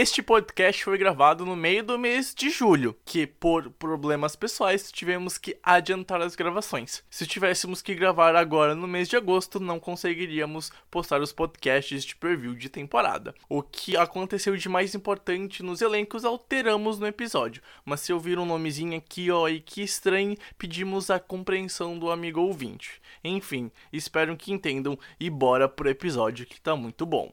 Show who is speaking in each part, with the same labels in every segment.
Speaker 1: Este podcast foi gravado no meio do mês de julho, que por problemas pessoais tivemos que adiantar as gravações. Se tivéssemos que gravar agora no mês de agosto, não conseguiríamos postar os podcasts de preview de temporada. O que aconteceu de mais importante nos elencos alteramos no episódio, mas se ouvir um nomezinho aqui ó e que estranho, pedimos a compreensão do amigo ouvinte. Enfim, espero que entendam e bora pro episódio que tá muito bom.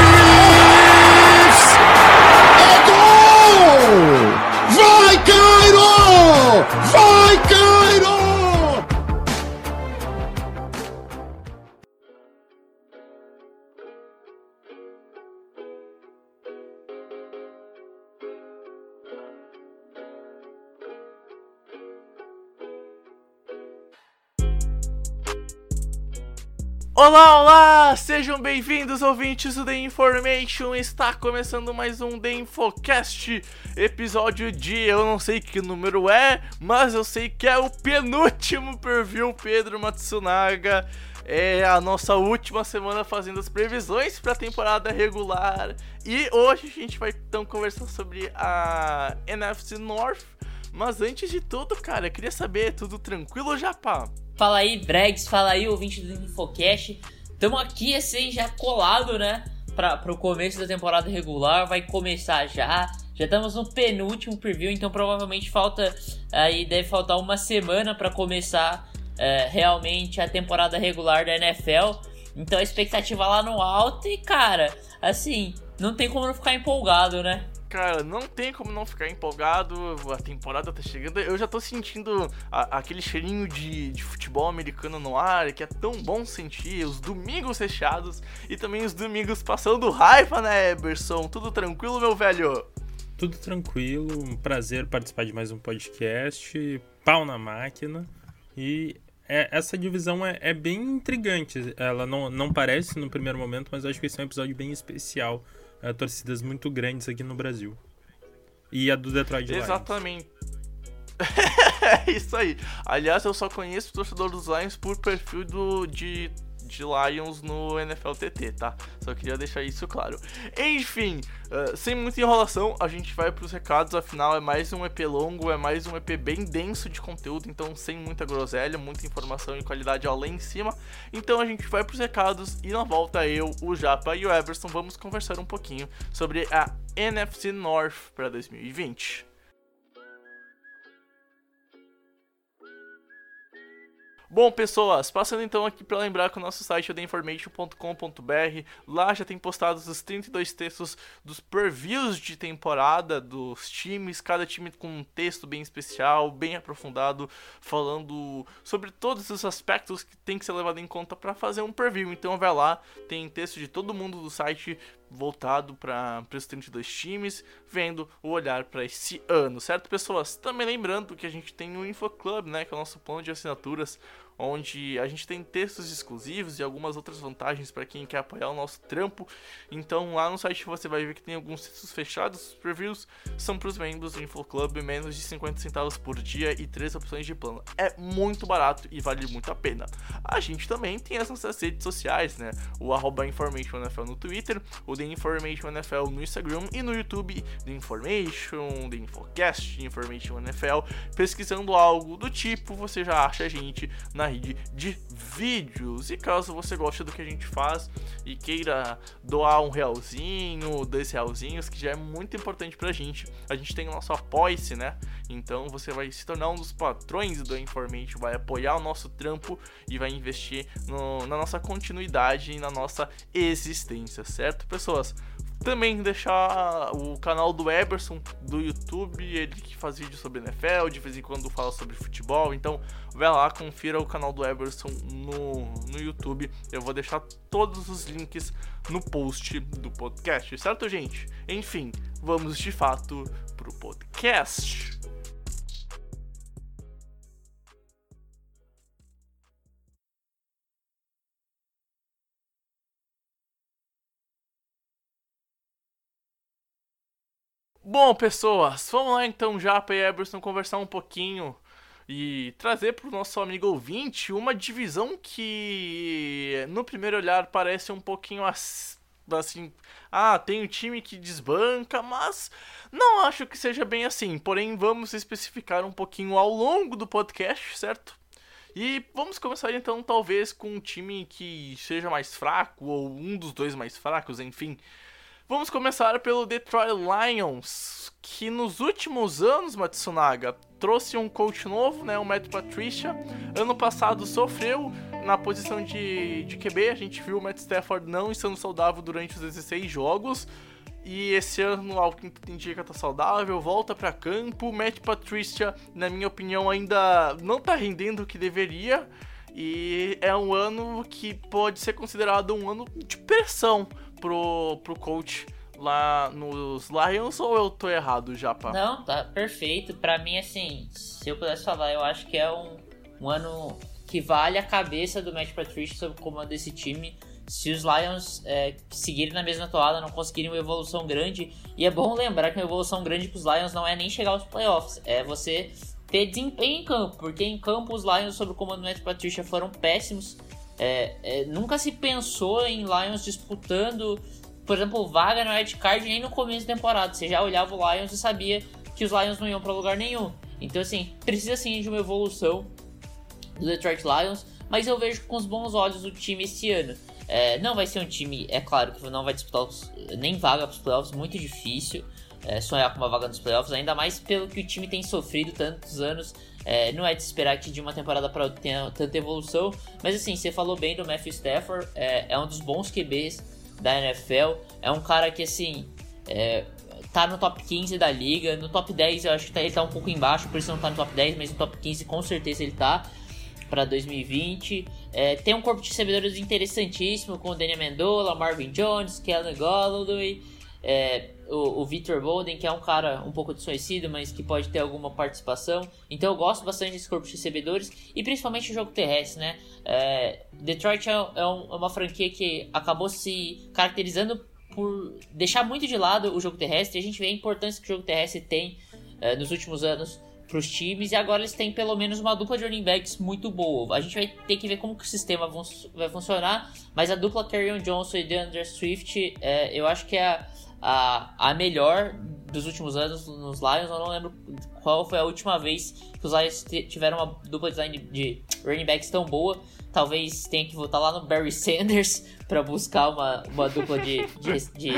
Speaker 2: Yeah.
Speaker 1: Olá, olá! Sejam bem-vindos, ouvintes do The Information. Está começando mais um The Infocast, episódio de eu não sei que número é, mas eu sei que é o penúltimo preview Pedro Matsunaga. É a nossa última semana fazendo as previsões para a temporada regular. E hoje a gente vai então conversar sobre a NFC North. Mas antes de tudo, cara, eu queria saber, tudo tranquilo, Japa?
Speaker 3: Fala aí, Bregs, fala aí, ouvinte do Infocast. Tamo aqui, assim, já colado, né? Pra, pro começo da temporada regular, vai começar já. Já estamos no penúltimo preview, então provavelmente falta. Aí deve faltar uma semana para começar é, realmente a temporada regular da NFL. Então a expectativa lá no alto e, cara, assim, não tem como não ficar empolgado, né?
Speaker 1: Cara, não tem como não ficar empolgado. A temporada tá chegando. Eu já tô sentindo a- aquele cheirinho de, de futebol americano no ar, que é tão bom sentir. Os domingos fechados e também os domingos passando raiva, né, Eberson? Tudo tranquilo, meu velho?
Speaker 4: Tudo tranquilo, um prazer participar de mais um podcast, pau na máquina. E é- essa divisão é, é bem intrigante. Ela não, não parece no primeiro momento, mas eu acho que esse é um episódio bem especial. É, torcidas muito grandes aqui no Brasil. E a do Detroit Lions.
Speaker 1: Exatamente. é isso aí. Aliás, eu só conheço o torcedor dos Lions por perfil do, de, de Lions no NFL TT, tá? Só queria deixar isso claro. Enfim, eh, sem muita enrolação, a gente vai pros recados. Afinal, é mais um EP longo, é mais um EP bem denso de conteúdo, então sem muita groselha, muita informação e qualidade lá em cima. Então a gente vai pros recados e na volta eu, o Japa e o Everson vamos conversar um pouquinho sobre a NFC North para 2020. Bom, pessoas, passando então aqui para lembrar que o nosso site é theinformation.com.br. Lá já tem postados os 32 textos dos previews de temporada dos times, cada time com um texto bem especial, bem aprofundado, falando sobre todos os aspectos que tem que ser levado em conta para fazer um preview. Então vai lá, tem texto de todo mundo do site voltado para os 32 times, vendo o olhar para esse ano, certo, pessoas? Também lembrando que a gente tem o InfoClub, né, que é o nosso plano de assinaturas, onde a gente tem textos exclusivos e algumas outras vantagens para quem quer apoiar o nosso trampo. Então lá no site você vai ver que tem alguns textos fechados, os previews são para os membros do InfoClub, menos de 50 centavos por dia e três opções de plano. É muito barato e vale muito a pena. A gente também tem as nossas redes sociais, né? O arroba InformationNFL no Twitter, o The Information NFL no Instagram e no YouTube The Information, The Infocast, Information NFL. Pesquisando algo do tipo, você já acha a gente na rede de vídeos. E caso você goste do que a gente faz e queira doar um realzinho, dois realzinhos, que já é muito importante pra gente, a gente tem o nosso apoia-se, né? Então você vai se tornar um dos patrões do Information, vai apoiar o nosso trampo e vai investir no- na nossa continuidade e na nossa existência, certo, pessoas? Também deixar o canal do Eberson do YouTube, ele que faz vídeo sobre NFL, de vez em quando fala sobre futebol. Então, vai lá, confira o canal do Eberson no, no YouTube. Eu vou deixar todos os links no post do podcast, certo, gente? Enfim, vamos de fato pro podcast. Bom, pessoas, vamos lá então já para Eberson conversar um pouquinho e trazer para o nosso amigo ouvinte uma divisão que no primeiro olhar parece um pouquinho assim, ah, tem um time que desbanca, mas não acho que seja bem assim. Porém, vamos especificar um pouquinho ao longo do podcast, certo? E vamos começar então, talvez, com um time que seja mais fraco, ou um dos dois mais fracos, enfim. Vamos começar pelo Detroit Lions, que nos últimos anos, Matsunaga, trouxe um coach novo, né, o Matt Patricia. Ano passado sofreu na posição de, de QB, a gente viu o Matt Stafford não estando saudável durante os 16 jogos. E esse ano, ao que indica, tá saudável, volta para campo. Matt Patricia, na minha opinião, ainda não tá rendendo o que deveria. E é um ano que pode ser considerado um ano de pressão pro, pro coach lá nos Lions ou eu tô errado já, pá?
Speaker 3: Não, tá perfeito. Pra mim, assim, se eu pudesse falar, eu acho que é um, um ano que vale a cabeça do Matt Patricia sob o comando desse time. Se os Lions é, seguirem na mesma toada, não conseguirem uma evolução grande. E é bom lembrar que uma evolução grande pros Lions não é nem chegar aos playoffs, é você ter desempenho em campo. Porque em campo os Lions, sob o comando do Matt Patricia, foram péssimos. É, é, nunca se pensou em Lions disputando, por exemplo, vaga no Red Card nem no começo da temporada. Você já olhava o Lions e sabia que os Lions não iam para lugar nenhum. Então, assim, precisa sim de uma evolução do Detroit Lions, mas eu vejo com os bons olhos o time esse ano. É, não vai ser um time, é claro que não vai disputar os, nem vaga para os playoffs, muito difícil é, sonhar com uma vaga nos playoffs, ainda mais pelo que o time tem sofrido tantos anos. É, não é de esperar que de uma temporada para outra tenha tanta evolução, mas assim, você falou bem do Matthew Stafford, é, é um dos bons QBs da NFL, é um cara que assim, é, tá no top 15 da liga, no top 10 eu acho que tá, ele tá um pouco embaixo, por isso não tá no top 10, mas no top 15 com certeza ele tá para 2020. É, tem um corpo de recebedores interessantíssimo com o Daniel Mendola, Marvin Jones, Kellen Golladay, é, o, o Victor Bolden, que é um cara um pouco desconhecido, mas que pode ter alguma participação. Então eu gosto bastante desse corpo de recebedores e principalmente o jogo terrestre, né? É, Detroit é, é, um, é uma franquia que acabou se caracterizando por deixar muito de lado o jogo terrestre. A gente vê a importância que o jogo terrestre tem é, nos últimos anos para os times e agora eles têm pelo menos uma dupla de running backs muito boa. A gente vai ter que ver como que o sistema vai funcionar, mas a dupla Carrion Johnson e DeAndre Swift, é, eu acho que é a a, a melhor dos últimos anos nos Lions. Eu não lembro qual foi a última vez que os Lions tiveram uma dupla design de running backs tão boa. Talvez tenha que voltar lá no Barry Sanders para buscar uma, uma dupla de, de, de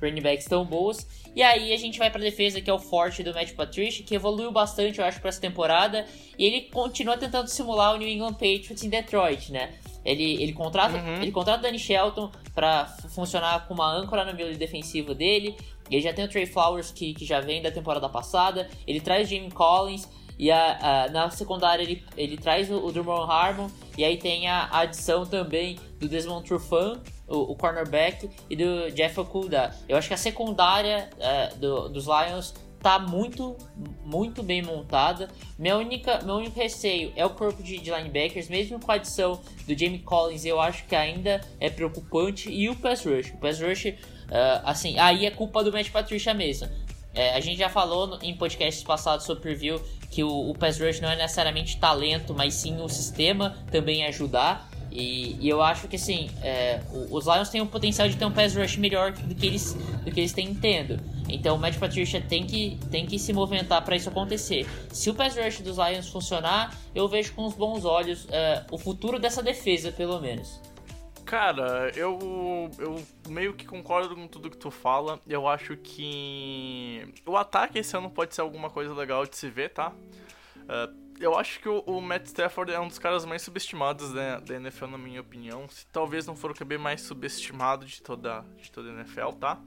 Speaker 3: running backs tão boas. E aí a gente vai para defesa, que é o forte do Matt Patricia, que evoluiu bastante, eu acho, para essa temporada. E ele continua tentando simular o New England Patriots em Detroit, né? Ele, ele contrata uhum. ele contrata o Danny Shelton para funcionar como uma âncora no meio defensivo dele. Ele já tem o Trey Flowers que, que já vem da temporada passada. Ele traz Jimmy Collins. E a, a, na secundária ele, ele traz o, o Drummond Harmon. E aí tem a, a adição também do Desmond Trufant, o, o, cornerback, e do Jeff Okuda. Eu acho que a secundária uh, do, dos Lions tá muito, muito bem montada. Minha única, meu único receio é o corpo de, linebackers, mesmo com a adição do Jamie Collins, eu acho que ainda é preocupante. E o pass rush, o pass rush, uh, assim, aí é culpa do Matt Patricia mesmo. É, a gente já falou em podcasts passados sobre preview que o, o pass rush não é necessariamente talento, mas sim o sistema também ajudar. E, e, eu acho que assim, é, os Lions têm o potencial de ter um pass rush melhor do que eles, do que eles têm tendo. Então o Matt Patricia tem que, tem que se movimentar para isso acontecer. Se o pass rush dos Lions funcionar, eu vejo com os bons olhos é, o futuro dessa defesa, pelo menos.
Speaker 1: Cara, eu, eu meio que concordo com tudo que tu fala. Eu acho que o ataque esse ano pode ser alguma coisa legal de se ver, tá? Uh, eu acho que o, o, Matt Stafford é um dos caras mais subestimados né, da NFL, na minha opinião. Se, talvez não for o QB mais subestimado de toda, de toda a NFL, tá?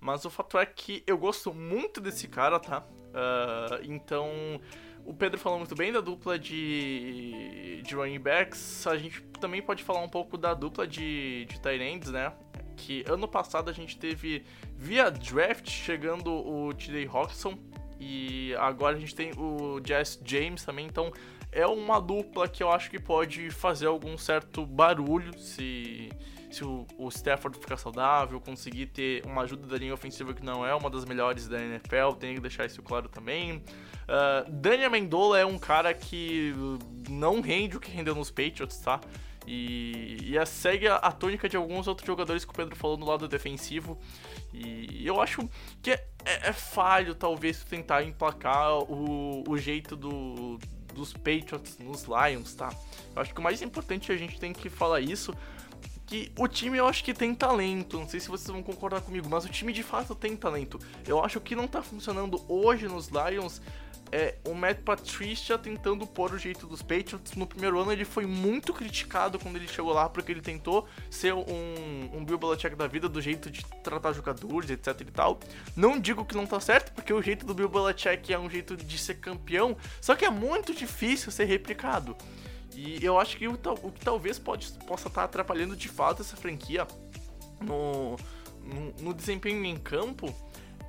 Speaker 1: Mas o fato é que eu gosto muito desse cara, tá? Uh, então, o Pedro falou muito bem da dupla de, de running backs. A gente também pode falar um pouco da dupla de, de tight ends, né? Que ano passado a gente teve via draft chegando o TJ Hawkinson e agora a gente tem o Jess James também. Então é uma dupla que eu acho que pode fazer algum certo barulho se se o, o Stafford ficar saudável, conseguir ter uma ajuda da linha ofensiva que não é uma das melhores da NFL, tem que deixar isso claro também. Uh, Daniel Mendola é um cara que não rende o que rendeu nos Patriots, tá? E, e segue a, a, tônica de alguns outros jogadores que o Pedro falou no lado defensivo. E eu acho que é, é, é falho, talvez, tentar emplacar o, o jeito do, dos Patriots nos Lions, tá? Eu acho que o mais importante é a gente tem que falar isso, que o time eu acho que tem talento. Não sei se vocês vão concordar comigo, mas o time de fato tem talento. Eu acho que não tá funcionando hoje nos Lions é o Matt Patricia tentando pôr o jeito dos Patriots. No primeiro ano ele foi muito criticado quando ele chegou lá, porque ele tentou ser um, um Bill Belichick da vida, do jeito de tratar jogadores, etc e tal. Não digo que não tá certo, porque o jeito do Bill Belichick é um jeito de ser campeão, só que é muito difícil ser replicado. E eu acho que o, o que talvez pode, possa estar tá atrapalhando de fato essa franquia no, no, no desempenho em campo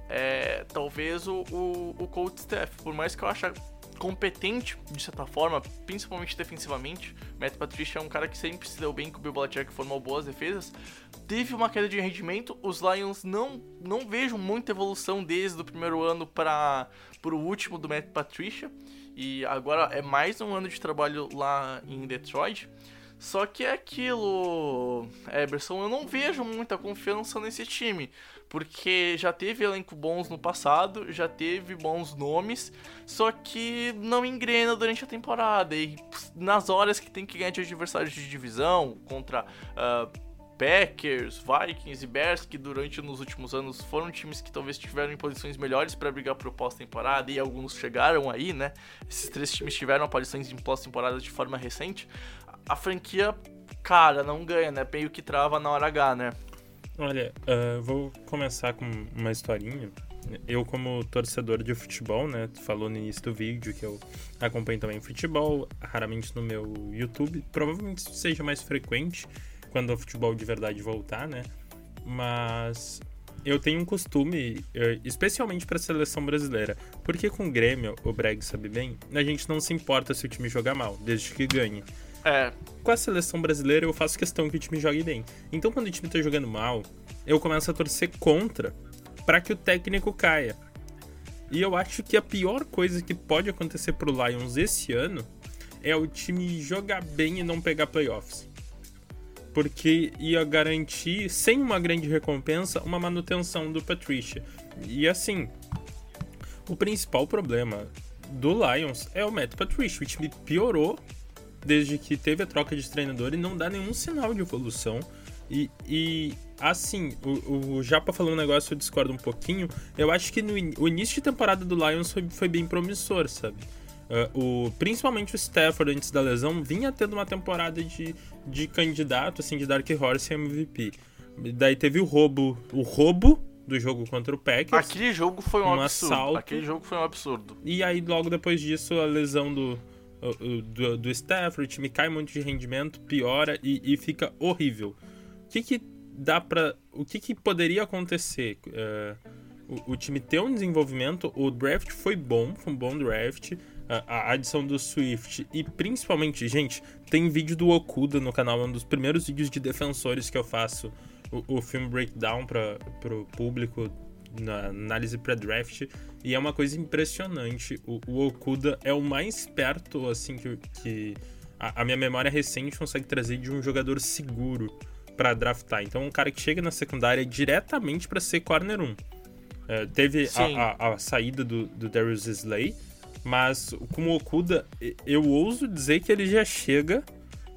Speaker 1: é talvez o, o, o staff. Por mais que eu ache competente, de certa forma, principalmente defensivamente, Matt Patricia é um cara que sempre se deu bem com o Bill Belichick, formou boas defesas, teve uma queda de rendimento, os Lions não, não vejo muita evolução desde o primeiro ano para o último do Matt Patricia, e agora é mais um ano de trabalho lá em Detroit. Só que é aquilo, Eberson, eu não vejo muita confiança nesse time, porque já teve elenco bons no passado, já teve bons nomes, só que não engrena durante a temporada. E nas horas que tem que ganhar de adversários de divisão, contra uh, Packers, Vikings e Bears, que durante nos últimos anos foram times que talvez estiveram em posições melhores para brigar por pós-temporada e alguns chegaram aí, né? Esses três times tiveram aparições em pós-temporada de forma recente. A franquia, cara, não ganha, né? Meio que trava na hora H, né?
Speaker 4: Olha, uh, vou começar com uma historinha. Eu, como torcedor de futebol, né? Tu falou no início do vídeo que eu acompanho também futebol, raramente no meu YouTube. Provavelmente seja mais frequente quando o futebol de verdade voltar, né? Mas eu tenho um costume, eh, especialmente para a seleção brasileira, porque com o Grêmio, o Breg sabe bem, a gente não se importa se o time jogar mal, desde que ganhe.
Speaker 1: É.
Speaker 4: Com a seleção brasileira, eu faço questão que o time jogue bem. Então, quando o time tá jogando mal, eu começo a torcer contra para que o técnico caia. E eu acho que a pior coisa que pode acontecer pro Lions esse ano é o time jogar bem e não pegar playoffs porque ia garantir, sem uma grande recompensa, uma manutenção do Patricia. E assim, o principal problema do Lions é o Matt Patricia. O time piorou desde que teve a troca de treinador e não dá nenhum sinal de evolução. E, e assim, o, o Japa falou um negócio, eu discordo um pouquinho. Eu acho que no o início de temporada do Lions foi, foi bem promissor, sabe? Uh, o, principalmente o Stafford, antes da lesão, vinha tendo uma temporada de, de candidato, assim, de Dark Horse MVP. Daí teve o roubo, o roubo do jogo contra o Packers.
Speaker 1: Aquele jogo foi um, um absurdo. Assalto, Aquele jogo foi um absurdo.
Speaker 4: E aí, logo depois disso, a lesão do, do, do Stafford, o time cai muito de rendimento, piora e, e fica horrível. O que que dá pra... O que que poderia acontecer? Uh, o, o time ter um desenvolvimento, o draft foi bom, foi um bom draft, a, adição do Swift e principalmente, gente, tem vídeo do Okuda no canal, é um dos primeiros vídeos de defensores que eu faço o, o filme breakdown para o público na análise pré-draft e é uma coisa impressionante. O, o, Okuda é o mais perto assim que, que a, a, minha memória recente consegue trazer de um jogador seguro para draftar. Então, um cara que chega na secundária diretamente para ser corner 1. É, teve a, a, a, saída do, do Darius Slay, mas com o Okuda, eu ouso dizer que ele já chega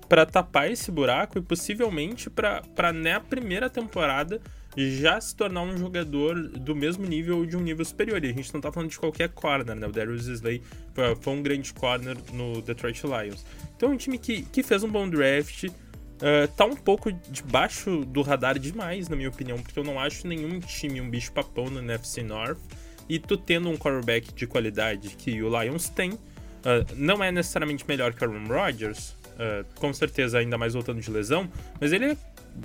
Speaker 4: para tapar esse buraco e possivelmente para na primeira temporada já se tornar um jogador do mesmo nível ou de um nível superior. E a gente não tá falando de qualquer corner, né? O Darius Slay foi, um grande corner no Detroit Lions. Então é um time que, que fez um bom draft. Uh, tá um pouco debaixo do radar demais, na minha opinião, porque eu não acho nenhum time um bicho papão no NFC North. E tu tendo um quarterback de qualidade que o Lions tem, uh, não é necessariamente melhor que o Aaron Rodgers, uh, com certeza ainda mais voltando de lesão, mas ele é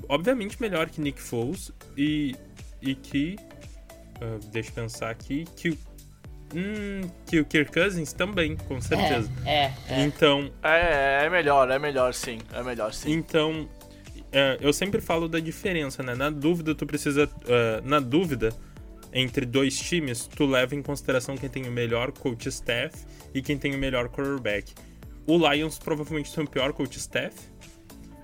Speaker 4: obviamente melhor que Nick Foles e, e que. Uh, deixa eu pensar aqui. Que, hum, que o Kirk Cousins também, com certeza.
Speaker 3: É, é. é.
Speaker 4: Então.
Speaker 1: É, é melhor, é melhor sim. É melhor sim.
Speaker 4: Então. É, eu sempre falo da diferença, né? Na dúvida, tu precisa. Uh, na dúvida entre dois times, tu leva em consideração quem tem o melhor coach staff e quem tem o melhor quarterback. O Lions provavelmente tem o pior coach staff,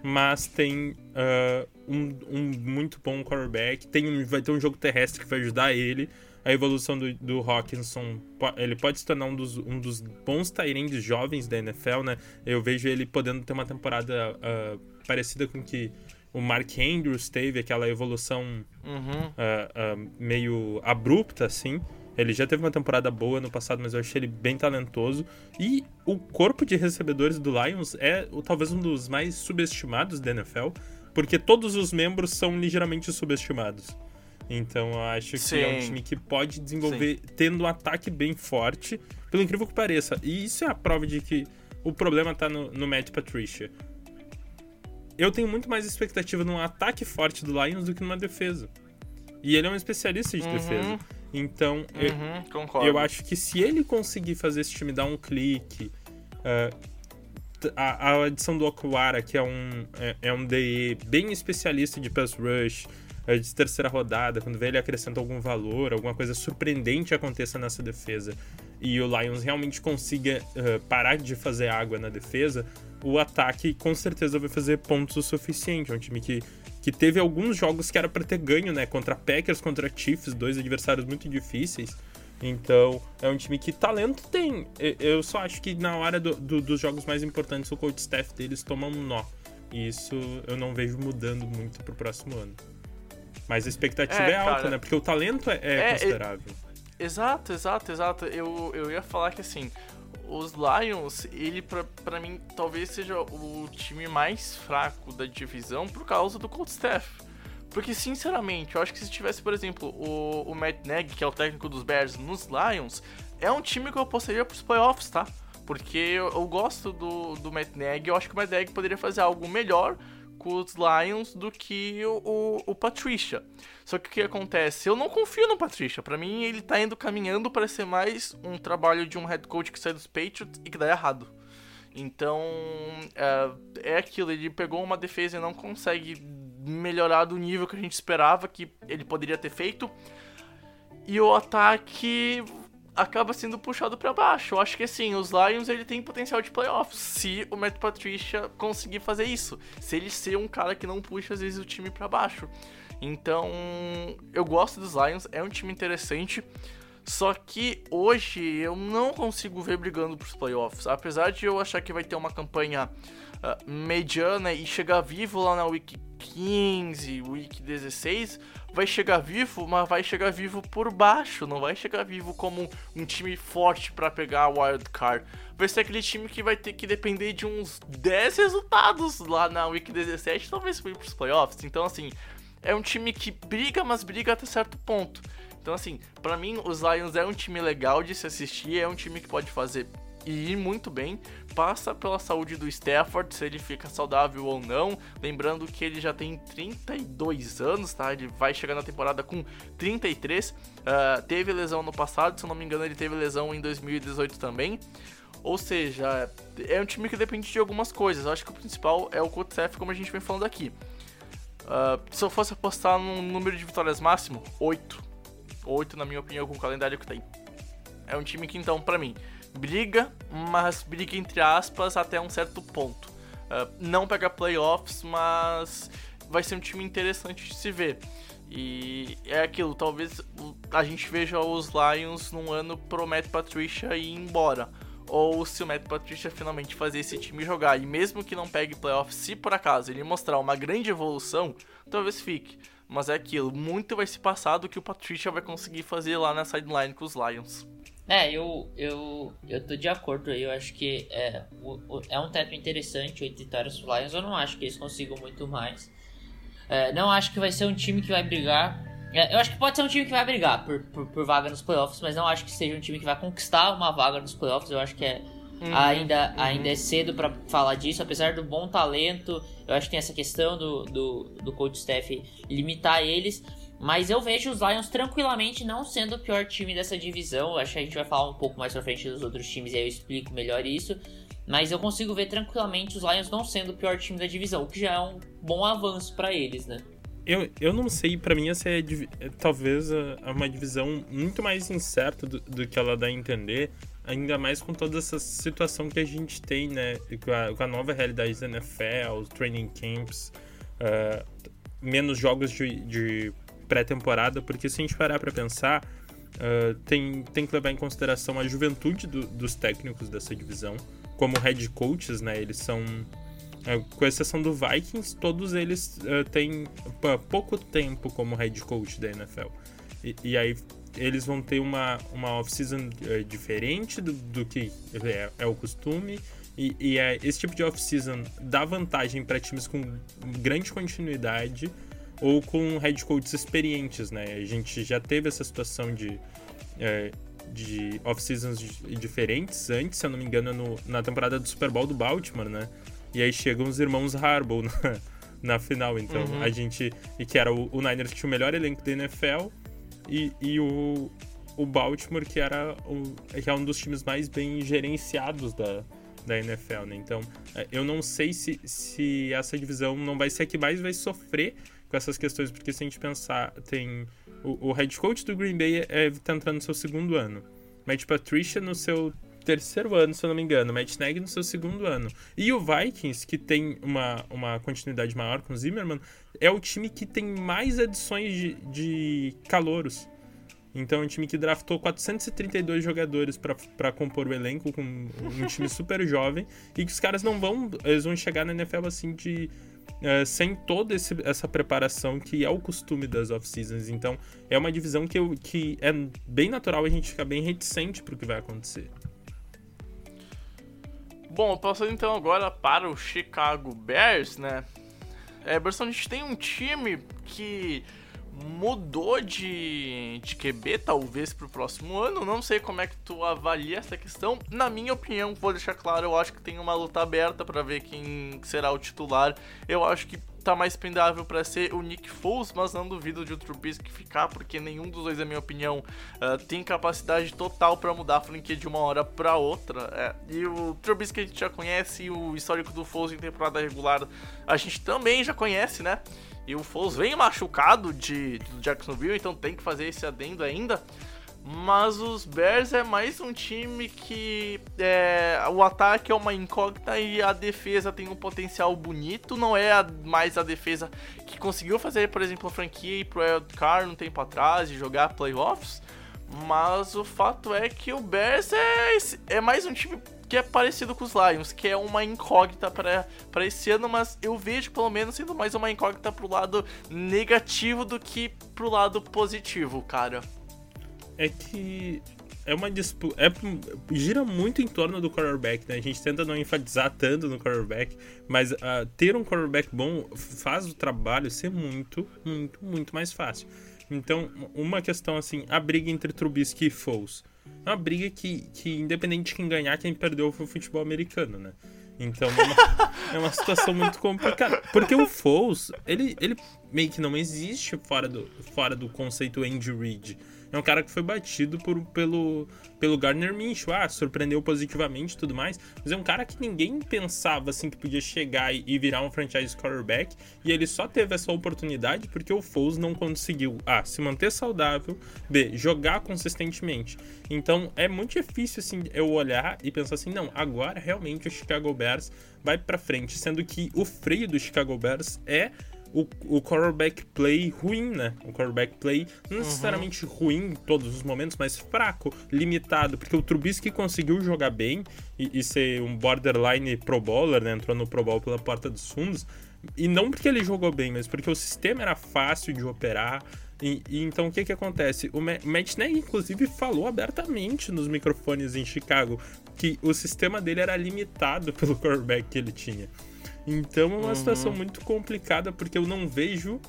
Speaker 4: mas tem uh, um, um, muito bom quarterback, tem um, vai ter um jogo terrestre que vai ajudar ele. A evolução do, do Hawkinson, ele pode se tornar um dos, um dos bons Tyrands jovens da NFL, né? Eu vejo ele podendo ter uma temporada uh, parecida com que o Mark Andrews teve, aquela evolução
Speaker 1: uhum.
Speaker 4: uh, meio abrupta, assim. Ele já teve uma temporada boa no passado, mas eu achei ele bem talentoso. E o corpo de recebedores do Lions é talvez um dos mais subestimados da NFL, porque todos os membros são ligeiramente subestimados. Então eu acho Sim. que é um time que pode desenvolver Sim. tendo um ataque bem forte, pelo incrível que pareça. E isso é a prova de que o problema está no, no Matt Patricia. Eu tenho muito mais expectativa num ataque forte do Lions do que numa defesa. E ele é um especialista de uhum. defesa. Então,
Speaker 1: uhum,
Speaker 4: eu, eu, acho que se ele conseguir fazer esse time dar um clique, uh, a, a, adição do Okuara, que é um, é, é, um DE bem especialista de pass rush, uh, de terceira rodada, quando vê ele acrescenta algum valor, alguma coisa surpreendente aconteça nessa defesa, e o Lions realmente consiga uh, parar de fazer água na defesa, o ataque com certeza vai fazer pontos o suficiente. É um time que que teve alguns jogos que era para ter ganho, né? Contra Packers, contra Chiefs, dois adversários muito difíceis. Então, é um time que talento tem. Eu só acho que na hora do, do, dos jogos mais importantes, o coach staff deles toma um nó. E isso eu não vejo mudando muito pro próximo ano. Mas a expectativa é, é alta, cara, né? Porque o talento é, é, é considerável.
Speaker 1: exato, exato, exato. Eu, eu ia falar que assim, os Lions, ele pra mim talvez seja o time mais fraco da divisão por causa do cold staff. Porque, sinceramente, eu acho que se tivesse, por exemplo, o, o Matt Nagy, que é o técnico dos Bears, nos Lions, é um time que eu apostaria pros playoffs, tá? Porque eu, eu gosto do, do Matt Nagy, eu acho que o Matt Nagy poderia fazer algo melhor com os Lions do que o, o, o Patricia. Só que o que acontece? Eu não confio no Patricia. Para mim, ele tá indo caminhando para ser mais um trabalho de um head coach que sai dos Patriots e que dá errado. Então, é, é aquilo. Ele pegou uma defesa e não consegue melhorar do nível que a gente esperava que ele poderia ter feito. E o ataque acaba sendo puxado para baixo. Eu acho que assim, os Lions ele tem potencial de playoffs se o Matt Patricia conseguir fazer isso. Se ele ser um cara que não puxa às vezes o time para baixo. Então, eu gosto dos Lions, é um time interessante. Só que hoje eu não consigo ver brigando pros playoffs. Apesar de eu achar que vai ter uma campanha uh, mediana e chegar vivo lá na Week 15, Week 16, vai chegar vivo, mas vai chegar vivo por baixo, não vai chegar vivo como um time forte para pegar a wild card. Vai ser aquele time que vai ter que depender de uns 10 resultados lá na Week 17, talvez para os playoffs. Então assim, é um time que briga, mas briga até certo ponto. Então assim, para mim os Lions é um time legal de se assistir, é um time que pode fazer e ir muito bem. Passa pela saúde do Stafford, se ele fica saudável ou não. Lembrando que ele já tem 32 anos, tá? Ele vai chegar na temporada com 33. Uh, ah, teve lesão no passado, se eu não me engano, ele teve lesão em 2018 também. Ou seja, é um time que depende de algumas coisas. Eu acho que o principal é o Kotzeff, como a gente vem falando aqui. Uh, se eu fosse apostar num número de vitórias máximo, 8. 8, na minha opinião, com o calendário que tem. É um time que, então, para mim, briga, mas briga entre aspas até um certo ponto. Uh, não pega playoffs, mas vai ser um time interessante de se ver. E é aquilo, talvez a gente veja os Lions num ano pro Matt Patricia ir embora. Ou se o Matt Patricia finalmente fazer esse time jogar. E mesmo que não pegue playoffs, se por acaso ele mostrar uma grande evolução, talvez fique. Mas é aquilo, muito vai se passar do que o Patricia vai conseguir fazer lá na sideline com os Lions.
Speaker 3: É, eu, eu, eu tô de acordo aí. Eu acho que é, o, o, é um teto interessante, oito vitórias pro Lions. Eu não acho que eles consigam muito mais. É, não acho que vai ser um time que vai brigar. É, eu acho que pode ser um time que vai brigar por, por, por, vaga nos playoffs, mas não acho que seja um time que vai conquistar uma vaga nos playoffs. Eu acho que é, uhum, ainda, uhum. ainda é cedo para falar disso, apesar do bom talento. Eu acho que tem essa questão do, do, do coach staff limitar eles. Mas eu vejo os Lions tranquilamente não sendo o pior time dessa divisão. Acho que a gente vai falar um pouco mais pra frente dos outros times e aí eu explico melhor isso. Mas eu consigo ver tranquilamente os Lions não sendo o pior time da divisão, o que já é um bom avanço para eles, né?
Speaker 4: Eu, eu não sei, para mim essa é, é talvez é uma divisão muito mais incerta do, do, que ela dá a entender, ainda mais com toda essa situação que a gente tem, né? Com a, com a nova realidade da NFL, os training camps, uh, menos jogos de, de pré-temporada, porque se a gente parar para pensar, uh, tem, tem que levar em consideração a juventude do, dos técnicos dessa divisão, como head coaches, né? Eles são, uh, com exceção do Vikings, todos eles uh, têm pouco tempo como head coach da NFL. E, e aí eles vão ter uma, uma off-season diferente do, do que é, é o costume. E, e é, esse tipo de off-season dá vantagem para times com grande continuidade ou com head coaches experientes, né? A gente já teve essa situação de, é, de off-seasons diferentes antes, se eu não me engano, no, na temporada do Super Bowl do Baltimore, né? E aí chegam os irmãos Harbaugh na, na final. Então uhum. a gente. E que era o, o Niners que tinha o melhor elenco da NFL e, e o, o Baltimore, que era o, que é um dos times mais bem gerenciados da, da NFL, né? Então, é, eu não sei se, se essa divisão não vai ser a que mais vai sofrer com essas questões, porque se a gente pensar, tem o, o head coach do Green Bay é, tá entrando no seu segundo ano. Matt Patricia no seu terceiro ano, se eu não me engano. Matt Nagy no seu segundo ano. E o Vikings, que tem uma, uma continuidade maior com o Zimmerman, é o time que tem mais adições de, de calouros. Então, é um time que draftou 432 jogadores para compor o elenco, com um time super jovem, e que os caras não vão. Eles vão chegar na NFL assim de é, sem toda esse, essa preparação que é o costume das off-seasons. Então, é uma divisão que, eu, que é bem natural a gente ficar bem reticente para o que vai acontecer.
Speaker 1: Bom, passando então agora para o Chicago Bears, né? É, Berson, a gente tem um time que mudou de, de QB, talvez, para o próximo ano. Não sei como é que tu avalia essa questão. Na minha opinião, vou deixar claro, eu acho que tem uma luta aberta para ver quem será o titular. Eu acho que tá mais pendável para ser o Nick Foles, mas não duvido de o Trubisky ficar, porque nenhum dos dois, na minha opinião, uh, tem capacidade total para mudar a franquia de uma hora para outra. É. E o Trubisky a gente já conhece, o histórico do Foles em temporada regular a gente também já conhece, né? E o Foles vem machucado de, de Jacksonville, então tem que fazer esse adendo ainda. Mas os Bears é mais um time que é, o ataque é uma incógnita e a defesa tem um potencial bonito. Não é a, mais a defesa que conseguiu fazer, por exemplo, a franquia e pro Car um tempo atrás e jogar playoffs. Mas o fato é que o Bears é, é mais um time que é parecido com os Lions, que é uma incógnita para esse ano, mas eu vejo pelo menos sendo mais uma incógnita pro lado negativo do que pro lado positivo, cara.
Speaker 4: É que é uma disputa. É, gira muito em torno do quarterback, né? A gente tenta não enfatizar tanto no quarterback, mas uh, ter um quarterback bom faz o trabalho ser muito, muito, muito mais fácil. Então, uma questão assim, a briga entre Trubisky e Foles é uma briga que, que, independente de quem ganhar, quem perdeu foi o futebol americano, né? Então é uma, é uma situação muito complicada. Porque o Foles, ele, ele meio que não existe fora do, fora do conceito Andy Reid. É um cara que foi batido por, pelo, pelo Gardner Minshew. Ah, surpreendeu positivamente e tudo mais. Mas é um cara que ninguém pensava assim que podia chegar e, virar um franchise quarterback. E ele só teve essa oportunidade porque o Foles não conseguiu A. se manter saudável, B. jogar consistentemente. Então é muito difícil assim eu olhar e pensar assim, não, agora realmente o Chicago Bears vai para frente, sendo que o freio do Chicago Bears é o, o quarterback play ruim, né? O quarterback play não uhum. necessariamente ruim em todos os momentos, mas fraco, limitado, porque o Trubisky conseguiu jogar bem e, e ser um borderline pro bowler, né? Entrou no Pro Bowl pela porta dos fundos, E não porque ele jogou bem, mas porque o sistema era fácil de operar. E, e então o que que acontece? O Ma- Matt Nagy, inclusive, falou abertamente nos microfones em Chicago que o sistema dele era limitado pelo quarterback que ele tinha. Então é uma situação muito complicada porque eu não vejo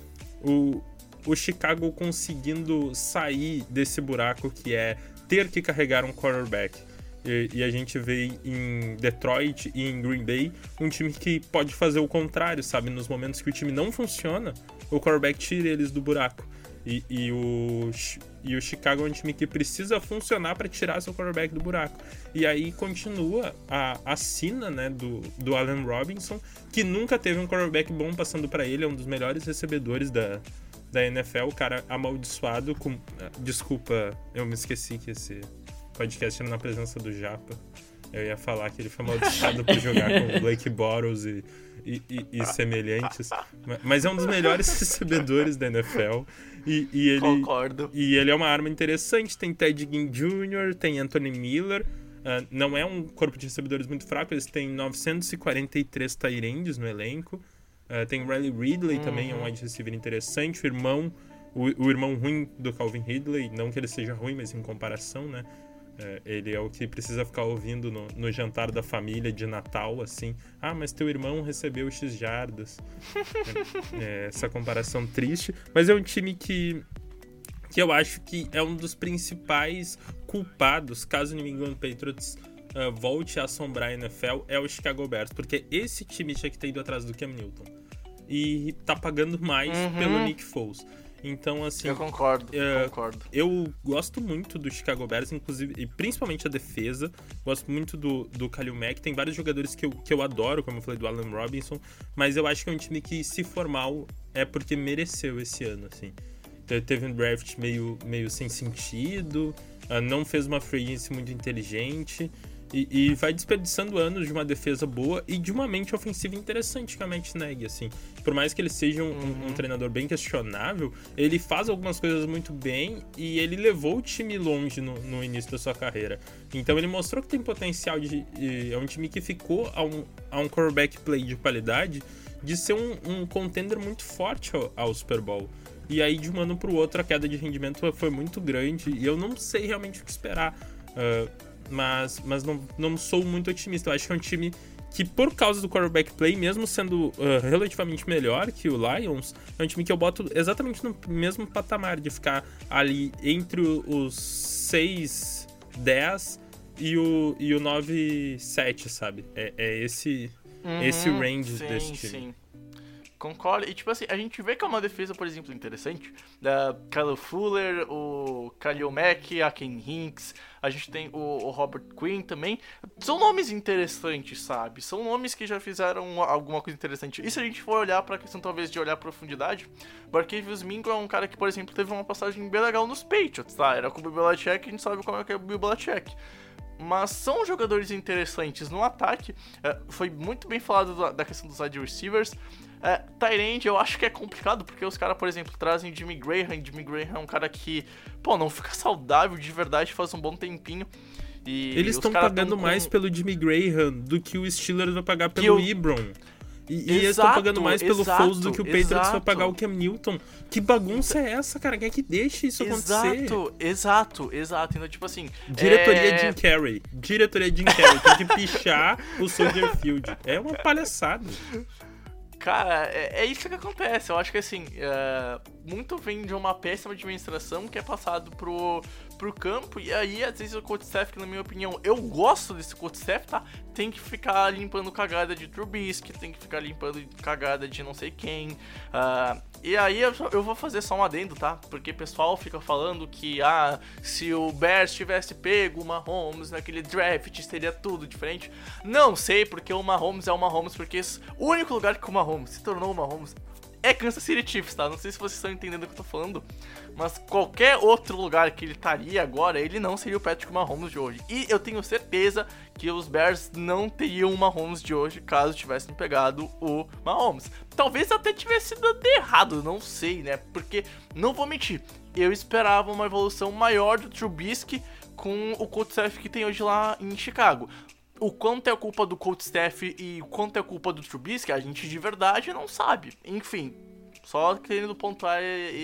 Speaker 4: o, o Chicago conseguindo sair desse buraco que é ter que carregar um quarterback. E, e a gente vê em Detroit e em Green Bay um time que pode fazer o contrário, sabe? Nos momentos que o time não funciona, o quarterback tira eles do buraco. E, e o, e o Chicago é um time que precisa funcionar para tirar seu quarterback do buraco. E aí continua a, a sina né, do, do Allen Robinson, que nunca teve um quarterback bom passando para ele, é um dos melhores recebedores da, da NFL, o cara amaldiçoado com. Desculpa, eu me esqueci que esse podcast era na presença do Japa. Eu ia falar que ele foi amaldiçoado por jogar com o Blake Bottles e, e, e- e semelhantes. Ma- Mas é um dos melhores recebedores da NFL. E, e ele,
Speaker 1: Concordo.
Speaker 4: e ele é uma arma interessante. Tem Ted Ginn Jr., tem Anthony Miller. Ah, não é um corpo de recebedores muito fraco, eles têm 943 Tyrands no elenco. Ah, tem Riley Ridley também, é um wide receiver interessante. O irmão, o, o irmão ruim do Calvin Ridley, não que ele seja ruim, mas em comparação, né? É, ele é o que precisa ficar ouvindo no, no jantar da família de Natal, assim. Ah, mas teu irmão recebeu X jardas. É, essa comparação triste. Mas é um time que, que eu acho que é um dos principais culpados, caso o New England Patriots ah, volte a assombrar a NFL, é o Chicago Bears. Porque esse time tinha que ter ido atrás do Cam Newton. E tá pagando mais
Speaker 1: Uhum.
Speaker 4: pelo Nick Foles. Então, assim,
Speaker 1: Eu concordo,
Speaker 4: É,
Speaker 1: concordo.
Speaker 4: eu gosto muito do Chicago Bears, inclusive, e principalmente a defesa. Gosto muito do, do Kalil Mack. Tem vários jogadores que eu, que eu adoro, como eu falei do Allen Robinson. Mas eu acho que é um time que, se for mal, é porque mereceu esse ano, assim. Te- Teve um draft meio, meio sem sentido, ah, não fez uma free agency muito inteligente. E, e vai desperdiçando anos de uma defesa boa e de uma mente ofensiva interessante que a Matt Nagy, assim. Por mais que ele seja um, um- um treinador bem questionável, ele faz algumas coisas muito bem e ele levou o time longe no, no início da sua carreira. Então ele mostrou que tem potencial de... É um time que ficou a um, a um quarterback play de qualidade de ser um, um contender muito forte ao, ao Super Bowl. E aí, de um ano pro outro, a queda de rendimento foi- muito grande e eu não sei realmente o que esperar. Ah, mas mas não, não sou muito otimista. Eu acho que é um time que, por causa do quarterback play, mesmo sendo ah, relativamente melhor que o Lions, é um time que eu boto exatamente no mesmo patamar de ficar ali entre os 6, 10 e o, e o 9, 7, sabe? É, é esse, esse
Speaker 1: Uhum,
Speaker 4: range
Speaker 1: sim,
Speaker 4: desse time.
Speaker 1: Sim. Concordo. E, tipo assim, a gente vê que é uma defesa, por exemplo, interessante. Da Kyle Fuller, o Khalil Mack, a Ken Hinks, a gente tem o, o Robert Quinn também. São nomes interessantes, sabe? São nomes que já fizeram alguma coisa interessante. E se a gente for olhar pra questão, talvez, de olhar profundidade, o Arcevius Mingo é um cara que, por exemplo, teve uma passagem bem legal nos Patriots, tá? Era com o Bill Belichick, a gente sabe como é que é o Bill Belichick mas são jogadores interessantes no ataque. É, foi muito bem falado da, da questão dos wide receivers. É, Tyrande eu acho que é complicado, porque os caras, por exemplo, trazem Jimmy Graham. Jimmy Graham é um cara que, pô, não fica saudável de verdade faz um bom tempinho. E
Speaker 4: Eles estão pagando
Speaker 1: com-
Speaker 4: mais pelo Jimmy Graham do que o Steelers vai pagar pelo Ibron. E, e eles estão
Speaker 1: Exato,
Speaker 4: pagando mais pelo
Speaker 1: exato,
Speaker 4: Foles do que o Patriots vai
Speaker 1: exato.
Speaker 4: pagar o Cam Newton. Que bagunça é essa, cara? Quem é que deixa isso acontecer?
Speaker 1: Exato, exato, exato. Então, tipo assim.
Speaker 4: Diretoria
Speaker 1: é...
Speaker 4: Jim Carrey. Diretoria Jim Carrey. Tem que pichar o Soldier Field. É uma palhaçada.
Speaker 1: Cara, é, é isso que acontece. Eu acho que assim, é, muito vem de uma péssima administração que é passado pro, pro campo. E aí, às vezes, o coach staff, que na minha opinião, eu gosto desse coach staff, tá? Tem que ficar limpando cagada de Trubisky, tem que ficar limpando cagada de não sei quem. ah, e aí eu, eu vou fazer só um adendo, tá? Porque o pessoal fica falando que, ah, se o Bears tivesse pego o Mahomes naquele draft, seria tudo diferente. Não sei, porque o Mahomes é o Mahomes, porque o único lugar que o Mahomes se tornou o Mahomes é Kansas City Chiefs, tá? Não sei se vocês estão entendendo o que eu tô falando, mas qualquer outro lugar que ele estaria agora, ele não seria o Patrick Mahomes de hoje. E eu tenho certeza que os Bears não teriam o Mahomes de hoje caso tivessem pegado o Mahomes. Talvez até tivesse dado errado, não sei, né? Porque, não vou mentir, eu esperava uma evolução maior do Trubisky com o coach staff que tem hoje lá em Chicago. O quanto é culpa do coach staff e o quanto é culpa do Trubisky, a gente de verdade não sabe. Enfim, só querendo pontuar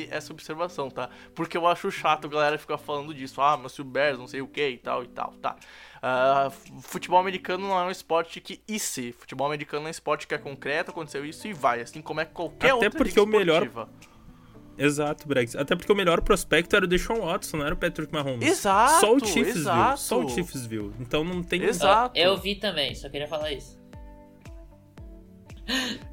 Speaker 1: essa observação, tá? Porque eu acho chato a galera ficar falando disso. Ah, mas se o Bears não sei o que e tal e tal, tá? Uh, futebol americano não é um esporte que e se. Futebol americano é um esporte que é concreto, aconteceu isso e vai. Assim como é qualquer
Speaker 4: Até
Speaker 1: outra
Speaker 4: porque o melhor Exato, Brex. Até porque o melhor prospecto era o Deshaun Watson, não era o Patrick Mahomes.
Speaker 1: Exato,
Speaker 4: Só o Chiefs
Speaker 1: exato.
Speaker 4: viu. Só o Chiefs viu. Então não tem...
Speaker 1: Exato.
Speaker 3: Eu, eu vi também, só queria falar isso.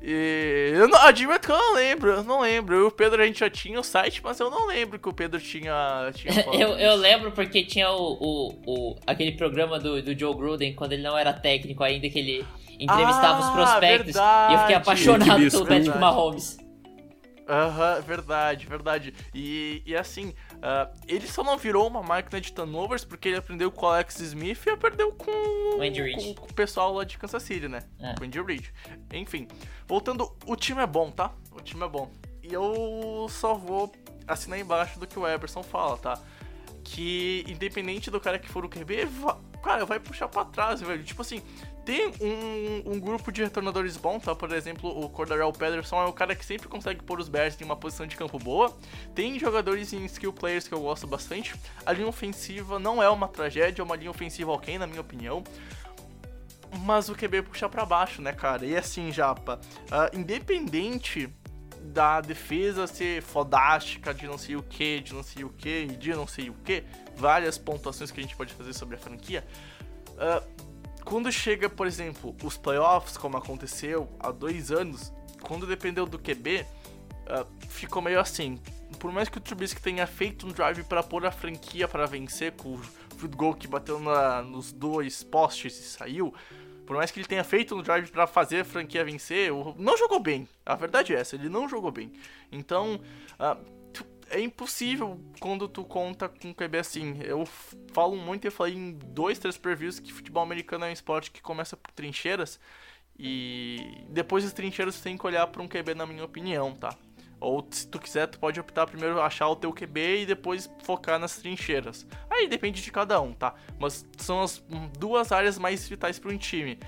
Speaker 1: E eu não, admito que eu não lembro, eu não lembro. Eu e o Pedro a gente já tinha o site, mas eu não lembro que o Pedro tinha. tinha
Speaker 3: eu, eu lembro porque tinha o, o, o, aquele programa do, do Joe Gruden, quando ele não era técnico ainda, que ele entrevistava
Speaker 1: ah,
Speaker 3: os prospectos.
Speaker 1: Verdade.
Speaker 3: E eu fiquei apaixonado pelo Patrick Mahomes.
Speaker 1: Aham, verdade, verdade. E, e assim, uh, ele só não virou uma máquina de turnovers porque ele aprendeu com o Alex Smith e aprendeu com, com, com o pessoal lá de Kansas City, né? É. Com o Andy Reid. Enfim, voltando, o time é bom, tá? O time é bom. E eu só vou assinar embaixo do que o Eberson fala, tá? Que independente do cara que for o QB, cara, vai puxar pra trás, velho. Tipo assim, tem um, um grupo de retornadores bom, tá? Por exemplo, o Cordarel Pederson é o cara que sempre consegue pôr os Bears em uma posição de campo boa. Tem jogadores em skill players que eu gosto bastante. A linha ofensiva não é uma tragédia, é uma linha ofensiva ok, na minha opinião. Mas o QB puxa para baixo, né, cara? E assim, Japa, uh, independente da defesa ser fodástica de não sei o que, de não sei o que, de não sei o que, várias pontuações que a gente pode fazer sobre a franquia. Uh, quando chega, por exemplo, os playoffs, como aconteceu há dois anos, quando dependeu do QB, uh, ficou meio assim. Por mais que o Trubisky tenha feito um drive para pôr a franquia para vencer, com o field goal que bateu na, nos dois postes e saiu, por mais que ele tenha feito um drive para fazer a franquia vencer, não jogou bem. A verdade é essa, ele não jogou bem. Então, uh, é impossível quando tu conta com QB assim. Eu falo muito e falei em dois, três previews que futebol americano é um esporte que começa por trincheiras. E depois das trincheiras você tem que olhar para um QB, na minha opinião, tá? Ou se tu quiser, tu pode optar primeiro achar o teu QB e depois focar nas trincheiras. Aí depende de cada um, tá? Mas são as duas áreas mais vitais para um time.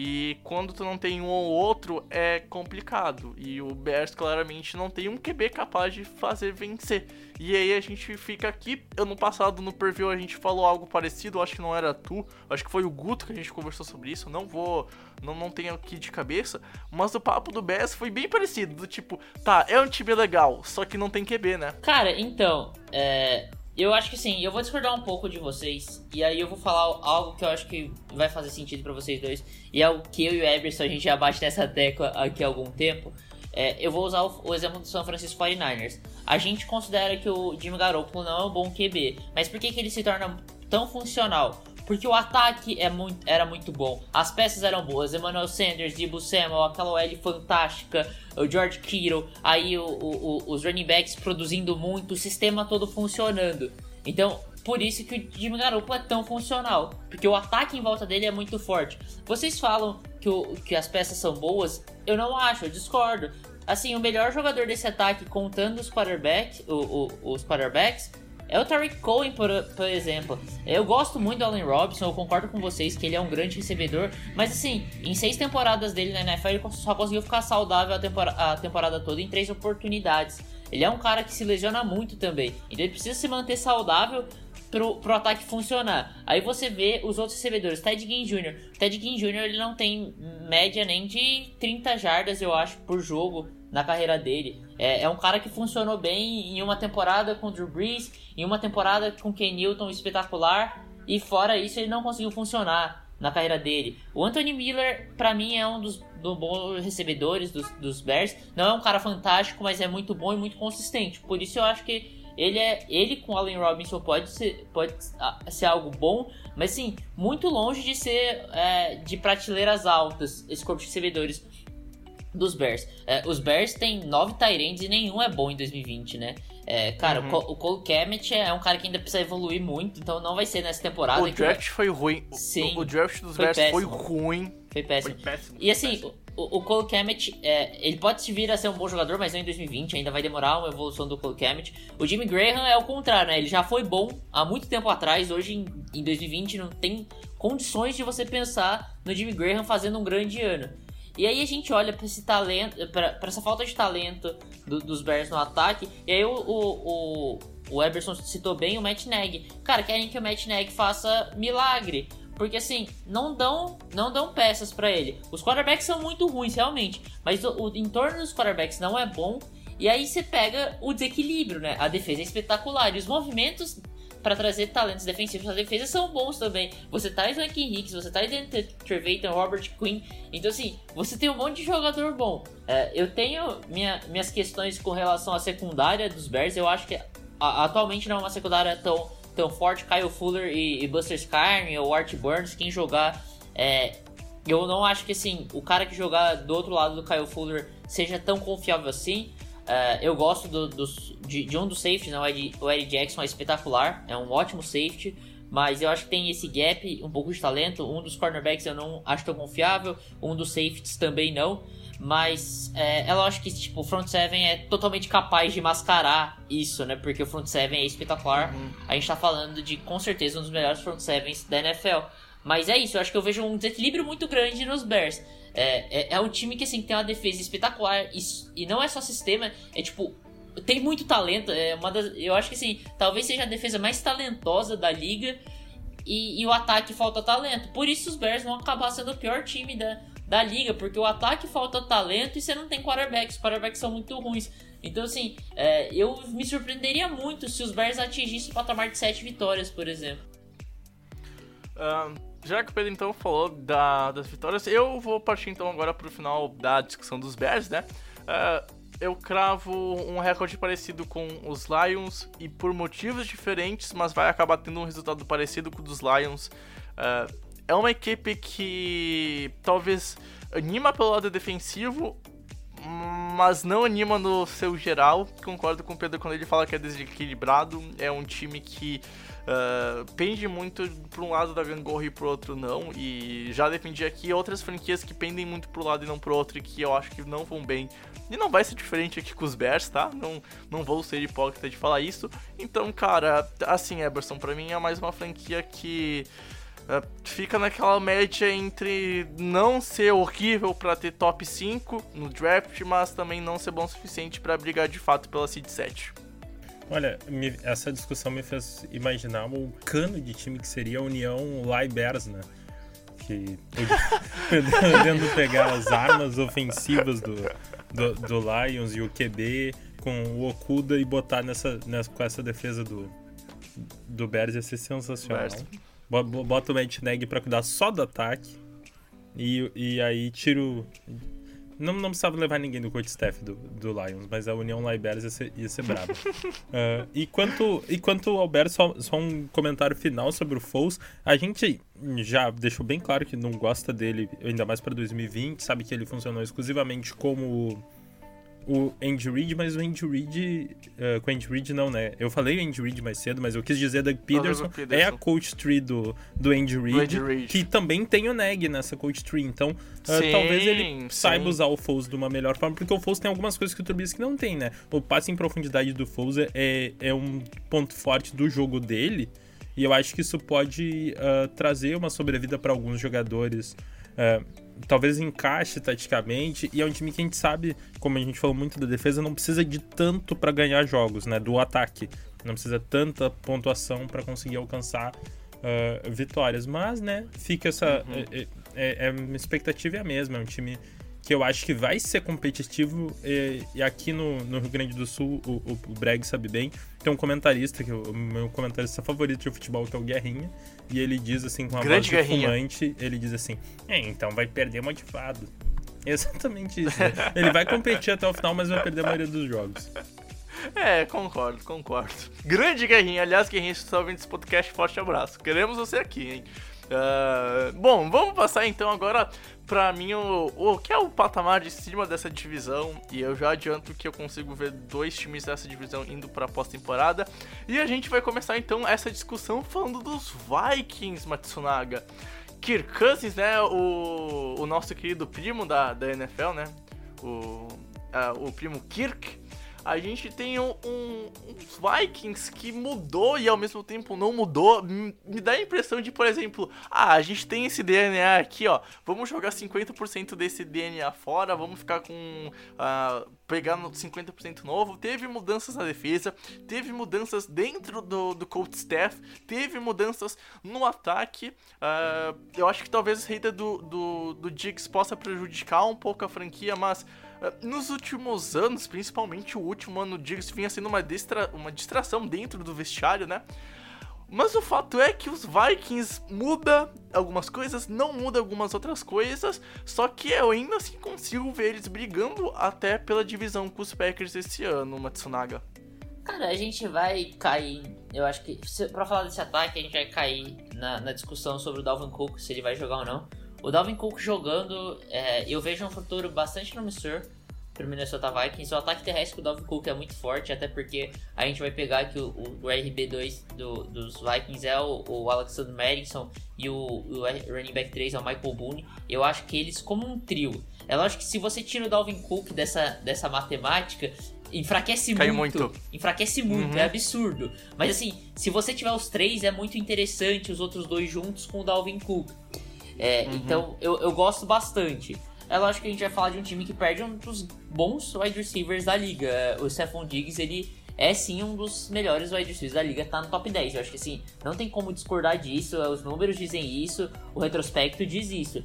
Speaker 1: E quando tu não tem um ou outro, é complicado. E o Bears claramente não tem um QB capaz de fazer vencer. E aí a gente fica aqui. Ano passado no preview a gente falou algo parecido, acho que não era tu, acho que foi o Guto que a gente conversou sobre isso. Não vou. Não, não tenho aqui de cabeça. Mas o papo do Bears foi bem parecido. Do tipo, tá, é um time legal, só que não tem QB, né?
Speaker 3: Cara, então. É, eu acho que sim, eu vou discordar um pouco de vocês. E aí eu vou falar algo que eu acho que vai fazer sentido para vocês dois. E é o que eu e o Eberson a gente já bate nessa tecla aqui há algum tempo. É, eu vou usar o, o, exemplo do São Francisco 49ers. A gente considera que o Jimmy Garoppolo não é um bom QB. Mas por que, que ele se torna tão funcional? Porque o ataque é muito, era muito bom. As peças eram boas. Emmanuel Sanders, Debo Samuel, aquela L fantástica o George Kittle, aí o, o, os running backs produzindo muito, o sistema todo funcionando. Então, por isso que o Jimmy Garoppolo é tão funcional, porque o ataque em volta dele é muito forte. Vocês falam que, o, que as peças são boas, eu não acho, eu discordo. Assim, o melhor jogador desse ataque, contando os quarterbacks, os quarterbacks, é o Tariq Cohen, por, por exemplo. Eu gosto muito do Allen Robinson, eu concordo com vocês que ele é um grande recebedor, mas assim, em seis temporadas dele na NFL, ele só conseguiu ficar saudável a temporada, a temporada toda em três oportunidades. Ele é um cara que se lesiona muito também, então ele precisa se manter saudável pro, pro ataque funcionar. Aí você vê os outros recebedores, Ted Ginn Jr. Ted Ginn Jr. ele não tem média nem de 30 jardas, eu acho, por jogo na carreira dele. É, é, um cara que funcionou bem em uma temporada com Drew Brees, em uma temporada com Ken Newton espetacular, e fora isso ele não conseguiu funcionar na carreira dele. O Anthony Miller, para mim, é um dos, dos bons recebedores dos, dos Bears. Não é um cara fantástico, mas é muito bom e muito consistente. Por isso eu acho que ele é ele com Allen Robinson pode ser, pode ser algo bom, mas sim, muito longe de ser é, de prateleiras altas esse corpo de recebedores dos Bears. É, os Bears têm nove Tyrands e nenhum é bom em 2020, né? É, cara, uhum. o Cole Kemet é um cara que ainda precisa evoluir muito, então não vai ser nessa temporada.
Speaker 1: O draft foi ruim. Sim. O, o draft dos Bears péssimo. foi ruim.
Speaker 3: Foi péssimo. Foi péssimo. E assim, péssimo. o, o Cole Kemet, é, ele pode se vir a ser um bom jogador, mas não em 2020, ainda vai demorar uma evolução do Cole Kemet. O Jimmy Graham é o contrário, né? Ele já foi bom há muito tempo atrás, hoje em, em 2020 não tem condições de você pensar no Jimmy Graham fazendo um grande ano. E aí a gente olha para esse talento, para essa falta de talento do, dos Bears no ataque, e aí o, o, o, o Eberson citou bem o Matt Nagy. Cara, querem que o Matt Nagy faça milagre. Porque assim, não dão, não dão peças para ele. Os quarterbacks são muito ruins, realmente. Mas o, o entorno dos quarterbacks não é bom. E aí você pega o desequilíbrio, né? A defesa é espetacular. E os movimentos para trazer talentos defensivos na defesa são bons também. Você traz o Anki você traz o Trevathan, Robert Quinn. Então, assim, você tem um monte de jogador bom. É, eu tenho minha, minhas questões com relação à secundária dos Bears. Eu acho que a, atualmente não é uma secundária tão tão forte, Kyle Fuller e, e Buster Scarne ou Art Burns, quem jogar. É, eu não acho que assim, o cara que jogar do outro lado do Kyle Fuller seja tão confiável assim. Uh, eu gosto do, do, de, de, um dos safeties, né? o Eddie Jackson é espetacular, é um ótimo safety, mas eu acho que tem esse gap, um pouco de talento. Um dos cornerbacks eu não acho tão confiável, um dos safeties também não. Mas é, é lógico que tipo, o front seven é totalmente capaz de mascarar isso, né? Porque o front seven é espetacular. Uhum. A gente tá falando de, com certeza, um dos melhores front sevens da NFL. Mas é isso, eu acho que eu vejo um desequilíbrio muito grande nos Bears. É, é, é um time que assim, tem uma defesa espetacular e, e não é só sistema, é tipo tem muito talento. É uma das, eu acho que assim, talvez seja a defesa mais talentosa da liga. E, e, o ataque falta talento. Por isso os Bears vão acabar sendo o pior time da, da liga, porque o ataque falta talento e você não tem quarterbacks, os quarterbacks são muito ruins. Então, assim, é, eu me surpreenderia muito se os Bears atingissem o patamar de 7 vitórias, por exemplo.
Speaker 1: Uh, já que o Pedro então falou da, das vitórias, eu vou partir então agora para o final da discussão dos Bears, né? Uh, eu cravo um recorde parecido com os Lions e por motivos diferentes, mas vai acabar tendo um resultado parecido com o dos Lions. Uh, é uma equipe que talvez anima pelo lado defensivo, mas não anima no seu geral. Concordo com o Pedro quando ele fala que é desequilibrado. É um time que uh, pende muito para um lado da gangorra e pro outro não. E já defendi aqui outras franquias que pendem muito pro lado e não pro outro e que eu acho que não vão bem. E não vai ser diferente aqui com os Bears, tá? Não, não vou ser hipócrita de falar isso. Então, cara, assim, Eberson, para mim é mais uma franquia que Uh, fica naquela média entre não ser horrível para ter top 5 no draft, mas também não ser bom o suficiente para brigar de fato pela seed 7.
Speaker 4: Olha, me, essa discussão me fez imaginar o cano de time que seria a União Lai Bears, né? Que podendo pegar as armas ofensivas do, do, do, Lions e o QB com o Okuda e botar nessa, nessa, com essa defesa do, do Bears ia ser sensacional. Bears. Bota o Matt Neg pra cuidar só do ataque. E, e aí tiro. Não, não precisava levar ninguém do coach staff do, do Lions, mas a União Libers ia ser, ia ser brava. uh, e, quanto, e quanto ao Bears, só, só um comentário final sobre o Foles. A gente já deixou bem claro que não gosta dele, ainda mais para 2020, sabe que ele funcionou exclusivamente como o Andy Reid, mas o Andy Reid. Uh, com o Andy Reid não, né? Eu falei o Andy Reid mais cedo, mas eu quis dizer da Peterson, Peterson. É a coach tree do, do Andy Reid, que também tem o Neg nessa coach tree. Então, uh, sim, talvez ele sim. saiba usar o Foles de uma melhor forma, porque o Foles tem algumas coisas que o Trubisky não tem, né? O passe em profundidade do Foles é, é um ponto forte do jogo dele. E eu acho que isso pode uh, trazer uma sobrevida para alguns jogadores. Uh, talvez encaixe taticamente. E é um time que a gente sabe, como a gente falou muito da defesa, não precisa de tanto para ganhar jogos, né? Do ataque. Não precisa tanta pontuação para conseguir alcançar uh, vitórias. Mas, né, fica essa. Uhum. É, é, é, uma expectativa é a mesma. É um time que eu acho que vai ser competitivo. E, e aqui no, no, Rio Grande do Sul, o, o, o Breg sabe bem, tem um comentarista, que é o meu comentarista favorito de futebol, que é o Guerrinha, e ele diz assim, com uma
Speaker 1: Grande
Speaker 4: voz fumante, ele diz assim, é, então vai perder motivado. Exatamente isso. Né? ele vai competir até o final, mas vai perder a maioria dos jogos.
Speaker 1: É, concordo, concordo. Grande Guerrinha. Aliás, Guerrinha, se você está ouvindo esse podcast, forte abraço. Queremos você aqui, hein? Uh, bom, vamos passar então agora pra mim o, o que é o patamar de cima dessa divisão. E eu já adianto que eu consigo ver dois times dessa divisão indo pra pós-temporada. E a gente vai começar então essa discussão falando dos Vikings, Matsunaga Kirk Cousins, né? O, o nosso querido primo da, da NFL, né? O, o primo Kirk a gente tem um, um, Vikings que mudou e ao mesmo tempo não mudou. Me dá a impressão de, por exemplo, ah, a gente tem esse DNA aqui, ó. Vamos jogar 50% desse DNA fora, vamos ficar com. Uh, pegando 50% novo. Teve mudanças na defesa, teve mudanças dentro do, do coach staff, teve mudanças no ataque. Uh, eu acho que talvez a saída do, do, do Diggs possa prejudicar um pouco a franquia, mas nos últimos anos, principalmente o último ano, Diggs vinha sendo uma, distra uma distração dentro do vestiário, né? Mas o fato é que os Vikings muda algumas coisas, não muda algumas outras coisas, só que eu ainda assim consigo ver eles brigando até pela divisão com os Packers esse ano, Matsunaga.
Speaker 3: Cara, a gente vai cair. Eu acho que. para falar desse ataque, a gente vai cair na, na, discussão sobre o Dalvin Cook, se ele vai jogar ou não. O Dalvin Cook jogando, é, eu vejo um futuro bastante promissor pro Minnesota Vikings. O ataque terrestre do Dalvin Cook é muito forte, até porque a gente vai pegar que o, o RB2 do, dos Vikings é o, o Alexander Madison e o, o, running back 3 é o Michael Boone. Eu acho que eles, como um trio, é lógico que se você tira o Dalvin Cook dessa, dessa matemática, enfraquece muito, muito, Enfraquece muito, uhum. é absurdo. Mas assim, se você tiver os três, é muito interessante os outros dois juntos com o Dalvin Cook. É, uhum. Então eu, eu gosto bastante. É lógico que a gente vai falar de um time que perde um dos bons wide receivers da liga. O Stephon Diggs, ele é sim um dos melhores wide receivers da liga, tá no top 10. Eu acho que assim, não tem como discordar disso, os números dizem isso, o retrospecto diz isso.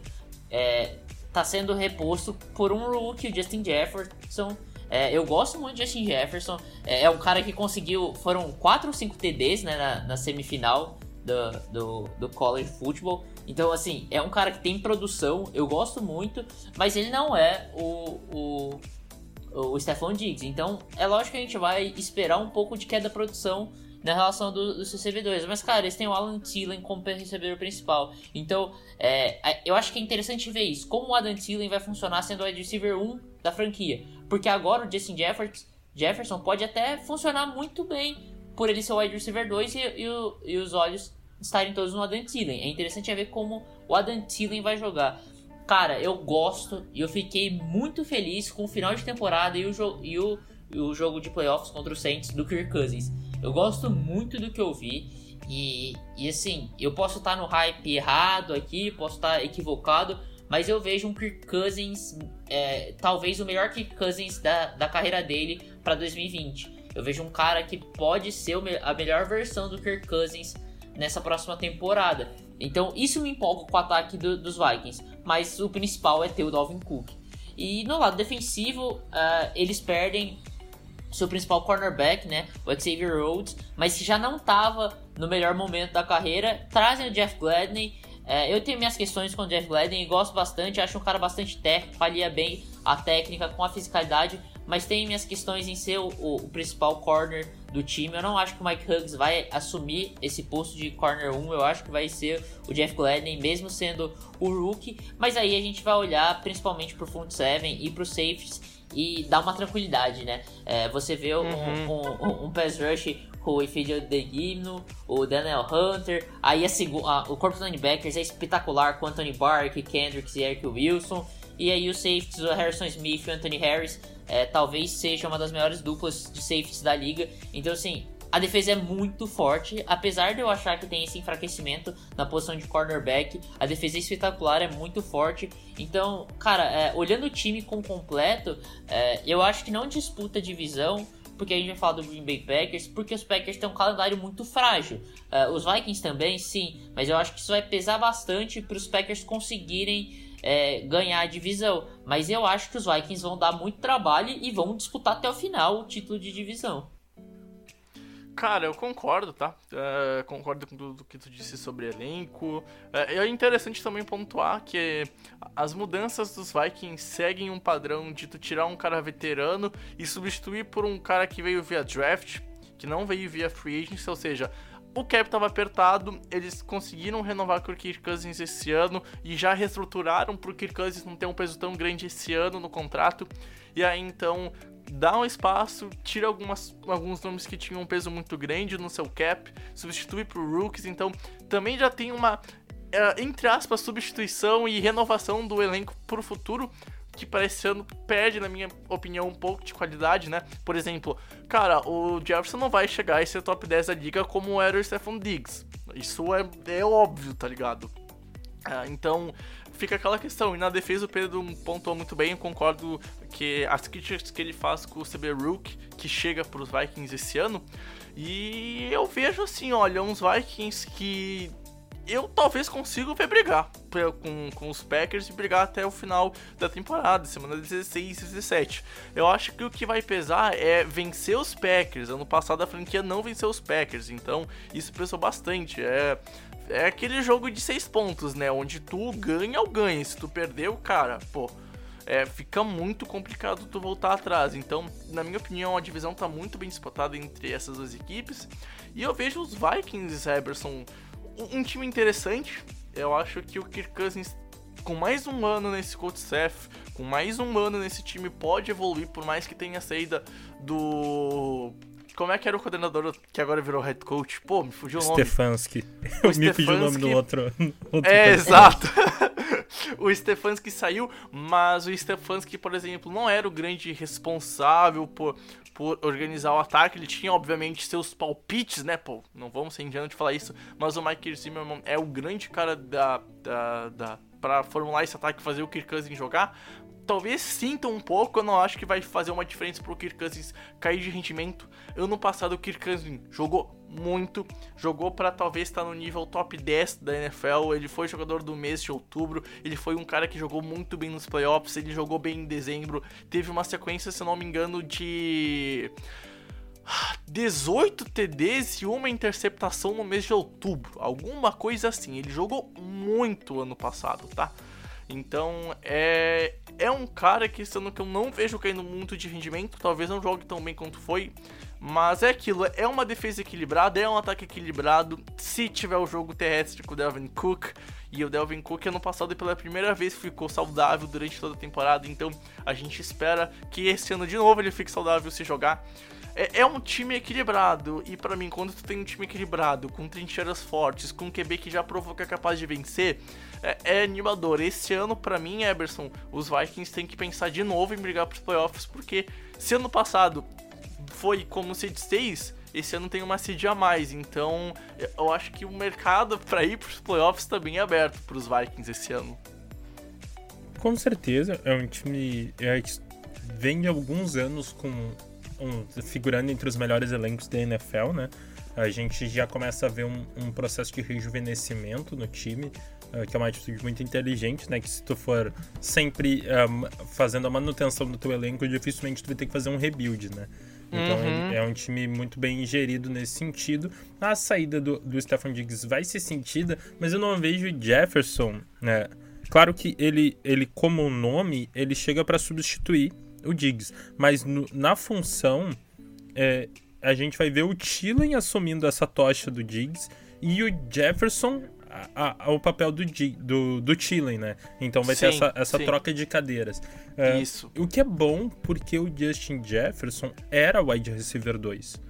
Speaker 3: É, tá sendo reposto por um rookie, o Justin Jefferson. É, eu gosto muito de Justin Jefferson. É, é, um cara que conseguiu. Foram 4 ou 5 TDs né, na, na semifinal do, do, do college football. Então, assim, é um cara que tem produção, eu gosto muito, mas ele não é o, o, o Stephon Diggs. Então, é lógico que a gente vai esperar um pouco de queda da produção na relação do, dos recebedores. Mas, cara, eles têm o Alan Thielen como recebedor principal. Então, é, eu acho que é interessante ver isso. Como o Adam Thielen vai funcionar sendo o wide receiver 1 da franquia. Porque agora o Justin Jefferson, Jefferson pode até funcionar muito bem por ele ser o wide receiver 2 e, e, e os olhos estarem todos no Adam Thielen. É interessante ver como o Adam Thielen vai jogar. Cara, eu gosto e eu fiquei muito feliz com o final de temporada e o, jo e o, e o jogo de playoffs contra o Saints do Kirk Cousins. Eu gosto muito do que eu vi e, e assim, eu posso estar no hype errado aqui, posso estar equivocado, mas eu vejo um Kirk Cousins, é, talvez o melhor Kirk Cousins da, da carreira dele para 2020. Eu vejo um cara que pode ser a melhor versão do Kirk Cousins nessa próxima temporada. Então isso me empolga com o ataque do, dos Vikings, mas o principal é ter o Dalvin Cook. E no lado defensivo, uh, eles perdem seu principal cornerback, né, o Xavier Rhodes, mas já não estava no melhor momento da carreira, trazem o Jeff Gladney. Uh, eu tenho minhas questões com o Jeff Gladney gosto bastante, acho um cara bastante técnico, falia bem a técnica com a fisicalidade, mas tem minhas questões em ser o, o, o, principal corner do time. Eu não acho que o Mike Huggs vai assumir esse posto de corner 1, eu acho que vai ser o Jeff Gladney, mesmo sendo o rookie. Mas aí a gente vai olhar principalmente pro front seven e pro safeties e dar uma tranquilidade, né? É, você vê um, uhum. um, um, um pass rush com o Efidio Gimno, o Daniel Hunter, aí a, a, o corpo dos linebackers é espetacular com Anthony Bark, Kendricks e Eric Wilson. E aí os safeties, o Harrison Smith e o Anthony Harris, é, talvez seja uma das melhores duplas de safeties da liga. Então, assim, a defesa é muito forte, apesar de eu achar que tem esse enfraquecimento na posição de cornerback, a defesa é espetacular, é muito forte. Então, cara, é, olhando o time com completo, é, eu acho que não disputa divisão, porque a gente vai falar do Green Bay Packers, porque os Packers têm um calendário muito frágil. Uh, os Vikings também, sim, mas eu acho que isso vai pesar bastante para os Packers conseguirem é, ganhar a divisão. Mas eu acho que os Vikings vão dar muito trabalho e vão disputar até o final o título de divisão.
Speaker 1: Cara, eu concordo, tá? É, concordo com tudo que tu disse sobre elenco. É, é, interessante também pontuar que as mudanças dos Vikings seguem um padrão de tu tirar um cara veterano e substituir por um cara que veio via draft, que não veio via free agency, ou seja, o cap estava apertado, eles conseguiram renovar com o Kirk Cousins esse ano e já reestruturaram para o Kirk Cousins não ter um peso tão grande esse ano no contrato. E aí então dá um espaço, tira algumas, alguns nomes que tinham um peso muito grande no seu cap, substitui por rookies, então também já tem uma é, entre aspas, substituição e renovação do elenco pro futuro, que para esse ano perde, na minha opinião, um pouco de qualidade, né? Por exemplo, cara, o Jefferson não vai chegar a ser top 10 da liga como era o Stephen Diggs. Isso é, é óbvio, tá ligado? Ah, então, fica aquela questão. E na defesa o Pedro pontuou muito bem, eu concordo que as críticas que ele faz com o CB Rook, que chega para os Vikings esse ano, e eu vejo assim, olha, uns Vikings que eu talvez consiga ver brigar com, com os Packers e brigar até o final da temporada, semana 16 e 17. Eu acho que o que vai pesar é vencer os Packers. Ano passado a franquia não venceu os Packers, então isso pesou bastante. É, é aquele jogo de seis pontos, né? Onde tu ganha ou ganha. Se tu perdeu, cara, pô. É, fica muito complicado tu voltar atrás. Então, na minha opinião, a divisão tá muito bem disputada entre essas duas equipes. E eu vejo os Vikings, Eberson, um time interessante. Eu acho que o Kirk Cousins, com mais um ano nesse coach staff, com mais um ano nesse time, pode evoluir, por mais que tenha saída do. Como é que era o coordenador que agora virou head coach? Pô, me fugiu o nome.
Speaker 4: Stefanski. Eu me fugiu o nome do outro. outro
Speaker 1: é, exato. o Stefanski saiu, mas o Stefanski, por exemplo, não era o grande responsável por, por organizar o ataque. Ele tinha, obviamente, seus palpites, né? Pô, não vamos ser ingênuos de falar isso, mas o Mike Zimmerman é o grande cara da, da, da para formular esse ataque e fazer o Kirk Cousins jogar. Talvez sinta um pouco, eu não acho que vai fazer uma diferença pro Kirk Cousins cair de rendimento. Ano passado o Kirk Cousins jogou muito, jogou para talvez estar tá no nível top 10 da NFL. Ele foi jogador do mês de outubro, ele foi um cara que jogou muito bem nos playoffs, ele jogou bem em dezembro, teve uma sequência, se não me engano, de 18 TDs e uma interceptação no mês de outubro, alguma coisa assim. Ele jogou muito ano passado, tá? Então é é um cara que sendo que eu não vejo caindo muito de rendimento, talvez não jogue tão bem quanto foi, mas é aquilo, é uma defesa equilibrada, é um ataque equilibrado. Se tiver o jogo terrestre com o Delvin Cook, e o Delvin Cook ano passado pela primeira vez ficou saudável durante toda a temporada, então a gente espera que esse ano de novo ele fique saudável se jogar. É, é um time equilibrado, e para mim, quando tu tem um time equilibrado, com trincheiras fortes, com QB que já provou que é capaz de vencer, é, é animador. Esse ano, para mim, Eberson, os Vikings têm que pensar de novo em brigar pros playoffs, porque se ano passado foi como seed 6, esse ano tem uma seed a mais. Então, eu acho que o mercado para ir para os playoffs está bem aberto para os Vikings esse ano.
Speaker 4: Com certeza, é um time é, que vem de alguns anos com um, figurando entre os melhores elencos da NFL, né? A gente já começa a ver um, um processo de rejuvenescimento no time, uh, que é uma atitude muito inteligente, né? Que se tu for sempre um, fazendo a manutenção do teu elenco, dificilmente tu vai ter que fazer um rebuild, né? Então uhum. é um time muito bem gerido nesse sentido. A saída do, do Stefan Diggs vai ser sentida, mas eu não vejo Jefferson, né? Claro que ele, ele como nome, ele chega para substituir o Diggs, mas no, na função é, a gente vai ver o Thielen assumindo essa tocha do Diggs e o Jefferson a, a, o papel do, do, do né? Então vai sim, ter essa, essa troca de cadeiras.
Speaker 1: É, Isso.
Speaker 4: O que é bom porque o Justin Jefferson era wide receiver 2.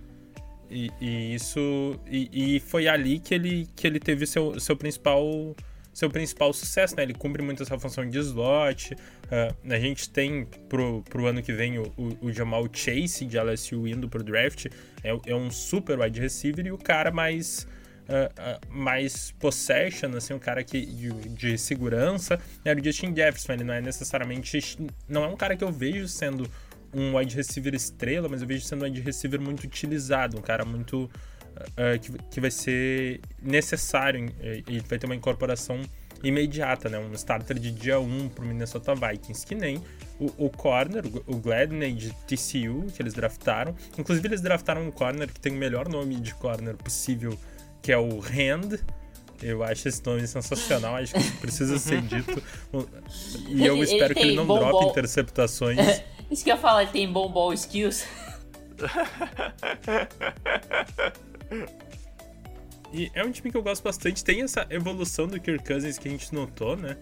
Speaker 4: E, e isso. E, e, foi ali que ele, que ele teve seu, seu principal seu principal sucesso, né? Ele cumpre muito essa função de slot. Uh, a gente tem pro, pro ano que vem o, o, Jamal Chase de LSU indo pro draft. É, é um super wide receiver e o cara mais uh, uh, mais possession, assim, um cara que, de, de, segurança, era o Justin Jefferson. Ele não é necessariamente. Não é um cara que eu vejo sendo um wide receiver estrela, mas eu vejo sendo um wide receiver muito utilizado, um cara muito. Uh, que, que vai ser necessário e vai ter uma incorporação imediata, né? Um starter de dia 1 pro Minnesota Vikings, que nem o, o corner, o Gladney de TCU, que eles draftaram. Inclusive, eles draftaram um corner que tem o melhor nome de corner possível que é o Hand. Eu acho esse nome sensacional, acho que precisa ser dito. E eu espero ele que ele não drope ball... interceptações.
Speaker 3: Isso que eu falar, ele tem bom ball skills.
Speaker 4: e é um time que eu gosto bastante. Tem essa evolução do Kirk Cousins que a gente notou, né?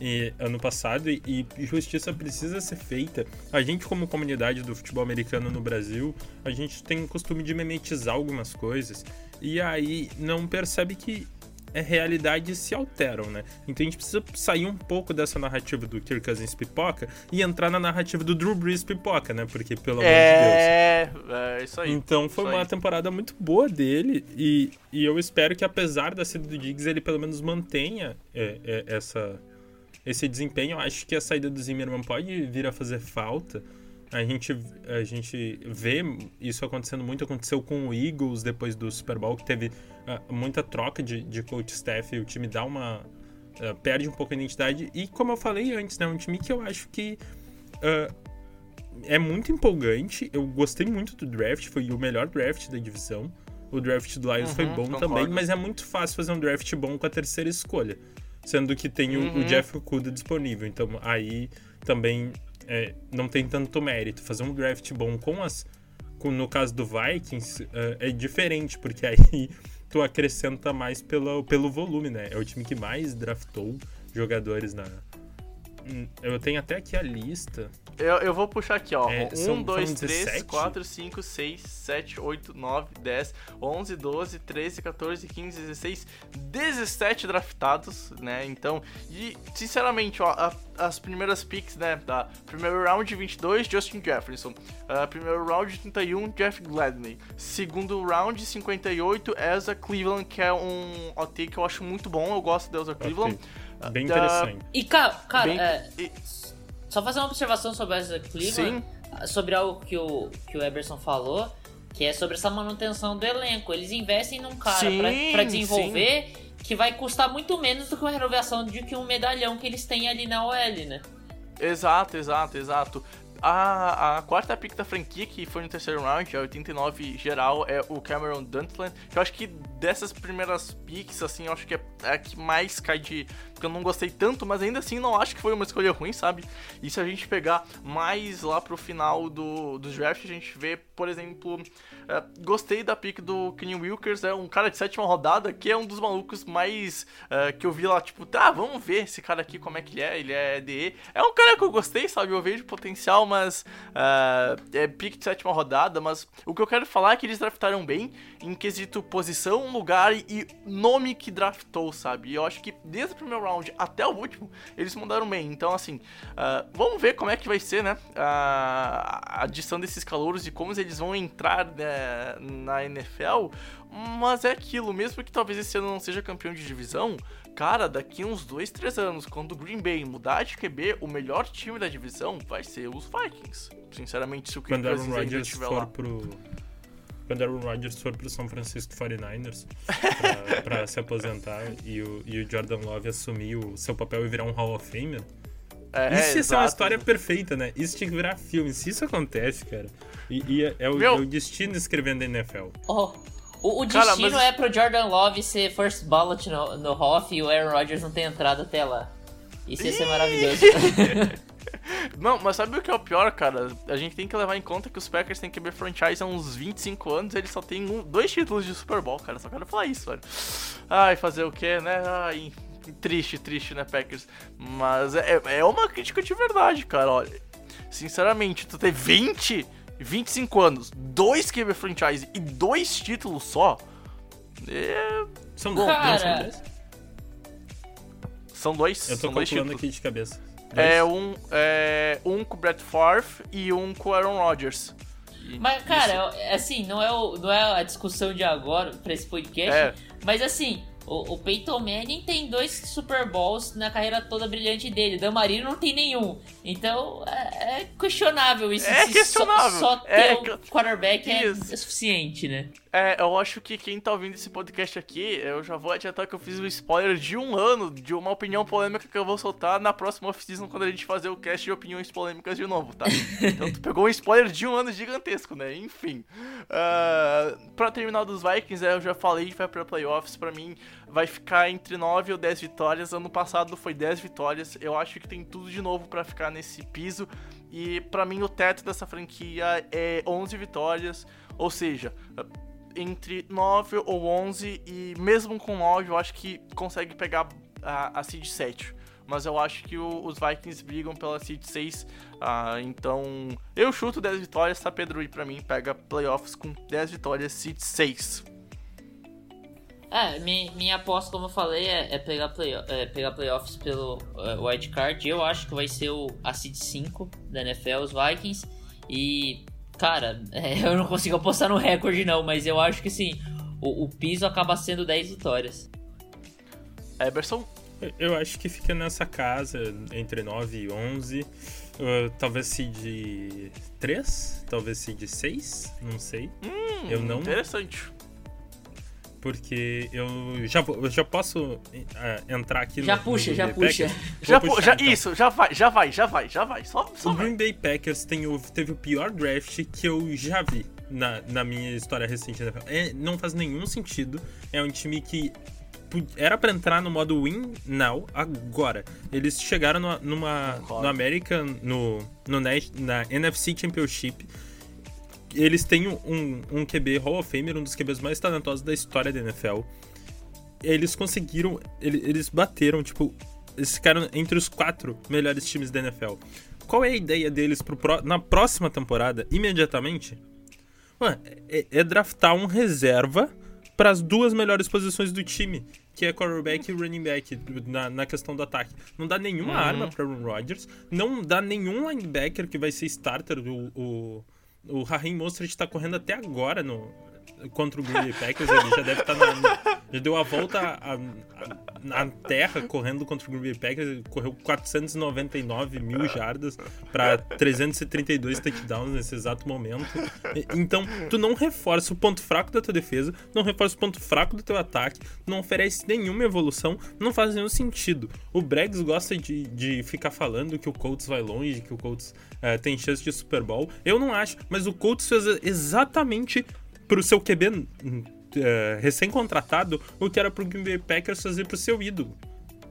Speaker 4: E, ano passado e, e, justiça precisa ser feita. A gente, como comunidade do futebol americano no Brasil, a gente tem o costume de memetizar algumas coisas e aí não percebe que realidades se alteram, né? Então a gente precisa sair um pouco dessa narrativa do Kirk Cousins pipoca e entrar na narrativa do Drew Brees pipoca, né? Porque, pelo amor
Speaker 1: é...
Speaker 4: de Deus.
Speaker 1: É, isso aí.
Speaker 4: Então foi uma
Speaker 1: aí.
Speaker 4: temporada muito boa dele e, e eu espero que, apesar da saída do Diggs, ele pelo menos mantenha é, é, essa, esse desempenho. Eu acho que a saída do Zimmerman pode vir a fazer falta. A gente, a gente vê isso acontecendo muito. Aconteceu com o Eagles depois do Super Bowl, que teve uh, muita troca de, de coach staff e o time dá uma. Uh, perde um pouco a identidade. E como eu falei antes, né? Um time que eu acho que. Uh, é muito empolgante. Eu gostei muito do draft, foi o melhor draft da divisão. O draft do Lions
Speaker 1: Uhum,
Speaker 4: foi bom
Speaker 1: concordo.
Speaker 4: também, mas é muito fácil fazer um draft bom com a terceira escolha. Sendo que tem o, o
Speaker 1: Uhum.
Speaker 4: Jeff Okuda disponível. Então aí também é, não tem tanto mérito. Fazer um draft bom com as. com- no caso do Vikings é, é diferente, porque aí tu acrescenta mais pelo, pelo volume, né? É o time que mais draftou jogadores na. Hum, Eu tenho até aqui a lista.
Speaker 1: Eu, eu vou puxar aqui, ó.
Speaker 4: É, são-
Speaker 1: 1, 2,
Speaker 4: foram
Speaker 1: 3,
Speaker 4: 17?
Speaker 1: 4, 5, 6, 7, 8, 9, 10, 11, 12, 13, 14, 15, 16, 17 draftados, né? Então, e sinceramente, ó, a- as primeiras picks, né? Da primeiro round 22, Justin Jefferson. Uh, primeiro round 31, Jeff Gladney. Segundo round 58, Ezra Cleveland, que é um OT que eu acho muito bom. Eu gosto da Ezra Cleveland.
Speaker 4: Ok. Bem interessante.
Speaker 3: E, cara, cara
Speaker 1: Bem-
Speaker 3: é,
Speaker 1: e-
Speaker 3: só fazer uma observação sobre essa Cleveland, sobre algo que o, que o Eberson falou, que é sobre essa manutenção do elenco. Eles investem num cara
Speaker 1: Sim,
Speaker 3: pra, pra desenvolver que vai custar muito menos do que uma renovação de que um medalhão que eles têm ali na OL, né?
Speaker 1: Exato, exato, exato. A, a quarta pick da franquia, que foi no terceiro round, a 89 geral, é o Cameron Duntland. Eu acho que dessas primeiras picks, assim, eu acho que é a que mais cai de. Porque eu não gostei tanto, mas ainda assim não acho que foi uma escolha ruim, sabe? E se a gente pegar mais lá pro final do, do draft, a gente vê, por exemplo, é, gostei da pick do Kenny Wilkers, é um cara de sétima rodada, que é um dos malucos mais é, que eu vi lá, tipo, tá, vamos ver esse cara aqui como é que ele é, ele é DE. É um cara que eu gostei, sabe? Eu vejo potencial, mas é, é pick de sétima rodada, mas o que eu quero falar é que eles draftaram bem em quesito posição, lugar e nome que draftou, sabe? E eu acho que desde o primeiro round até o último, eles mandaram bem. Então, assim, ah, vamos ver como é que vai ser, né? A adição desses calouros e como eles vão entrar né, na NFL. Mas é aquilo, mesmo que talvez esse ano não seja campeão de divisão, cara, daqui uns 2, 3 anos, quando o Green Bay mudar de QB, o melhor time da divisão vai ser os Vikings. Sinceramente, se o Kirk Cousins ainda estiver lá.
Speaker 4: pro. Quando Aaron Rodgers for pro São Francisco 49ers pra, pra se aposentar e o, e o Jordan Love assumir o seu papel e virar um Hall of Famer.
Speaker 1: É,
Speaker 4: isso ia ser uma
Speaker 1: exato.
Speaker 4: história perfeita, né? Isso tinha que virar filme. Se isso acontece, cara. E, e é, é o,
Speaker 1: Meu-
Speaker 4: é o destino escrevendo a NFL.
Speaker 3: Oh, o, o
Speaker 1: Cara,
Speaker 3: destino
Speaker 1: mas-
Speaker 3: é pro Jordan Love ser first ballot no, no Hoff e o Aaron Rodgers não ter entrado até lá. Isso ia ser maravilhoso.
Speaker 1: Não, mas sabe o que é o pior, cara? A gente tem que levar em conta que os Packers têm QB franchise há uns 25 anos eles só têm um, dois títulos de Super Bowl, cara. Só quero falar isso, velho. Ai, fazer o quê, né? Ai, triste, triste, né, Packers? Mas é, é uma crítica de verdade, cara. Olha, sinceramente, tu ter 20, 25 anos, dois QB franchise e dois títulos só. É,
Speaker 4: São,
Speaker 3: cara,
Speaker 4: são dois?
Speaker 1: são dois,
Speaker 4: Eu tô
Speaker 1: são dois
Speaker 4: calculando
Speaker 1: títulos.
Speaker 4: aqui de cabeça.
Speaker 1: É
Speaker 4: Dois?
Speaker 1: um, é um com o Brett Favre e um com o Aaron Rodgers. E
Speaker 3: Mas,
Speaker 1: isso-
Speaker 3: cara, é- assim, não é, o, não é a discussão de agora pra esse podcast,
Speaker 1: É.
Speaker 3: mas assim, o, o Peyton Manning tem dois Super Bowls na carreira toda brilhante dele, Dan Marino não tem nenhum. Então, é, é questionável isso.
Speaker 1: É questionável.
Speaker 3: Só, só ter
Speaker 1: É
Speaker 3: o
Speaker 1: que-
Speaker 3: quarterback é, é suficiente, né?
Speaker 1: É, eu acho que quem tá ouvindo esse podcast aqui, eu já vou adiantar que eu fiz um spoiler de um ano, de uma opinião polêmica que eu vou soltar na próxima off-season quando a gente fazer o cast de opiniões polêmicas de novo, tá? Então tu pegou um spoiler de um ano gigantesco, né? Enfim. Uh, pra terminar dos Vikings, é, eu já falei, vai pra playoffs, pra mim vai ficar entre 9 ou 10 vitórias. Ano passado foi 10 vitórias. Eu acho que tem tudo de novo pra ficar nesse piso. E pra mim o teto dessa franquia é 11 vitórias, ou seja, entre 9 ou 11 e mesmo com 9 eu acho que consegue pegar a, a seed 7. Mas eu acho que o- os Vikings brigam pela seed 6. ah, então eu chuto 10 vitórias, tá Pedro? E pra mim pega playoffs com 10 vitórias, seed 6.
Speaker 3: É, minha, minha aposta, como eu falei, é, é pegar, play, é pegar playoffs pelo uh, wild card. Eu acho que vai ser o a seed 5 da NFL, os Vikings. E, cara, é, eu não consigo apostar no recorde não, mas eu acho que sim, o, o piso acaba sendo 10 vitórias.
Speaker 1: Eberson?
Speaker 4: Eu acho que fica nessa casa, entre 9 e 11. Uh, talvez seed 3, talvez seed 6, não sei.
Speaker 1: Hum,
Speaker 4: eu não.
Speaker 1: Interessante.
Speaker 4: Porque eu já, eu já posso uh, entrar aqui
Speaker 3: já
Speaker 4: no.
Speaker 3: Puxa,
Speaker 4: no
Speaker 3: já puxa,
Speaker 1: já
Speaker 3: puxa.
Speaker 1: Já, então. Isso, já vai, já vai, já vai, já vai. Só, só
Speaker 4: o
Speaker 1: vai.
Speaker 4: Green Bay Packers tem teve o pior draft que eu já vi na, na minha história recente. É, não faz nenhum sentido. É um time que era para entrar no modo win now agora. Eles chegaram no, numa, no American, no, no na NFC Championship. Eles têm um, um QB Hall of Famer, um dos QBs mais talentosos da história da NFL. Eles conseguiram, eles, eles bateram, tipo, eles ficaram entre os quatro melhores times da NFL. Qual é a ideia deles pro, na próxima temporada, imediatamente? Mano, é, é draftar um reserva para as duas melhores posições do time, que é quarterback e running back, na, na questão do ataque. Não dá nenhuma uhum. arma para Aaron Rodgers, não dá nenhum linebacker que vai ser starter. O, o, o Raheem Mostert está correndo até agora no, contra o Green Bay Packers, ele já deve estar tá na. Já deu a volta na terra correndo contra o Green Bay Packers, correu 499 mil jardas para 332 touchdowns nesse exato momento. Então, tu não reforça o ponto fraco da tua defesa, não reforça o ponto fraco do teu ataque, não oferece nenhuma evolução, não faz nenhum sentido. O Bregs gosta de, de ficar falando que o Colts vai longe, que o Colts uh, tem chance de Super Bowl. Eu não acho, mas o Colts fez exatamente pro seu QB uh, eh, recém-contratado o que era pro Green Bay Packers fazer pro seu ídolo.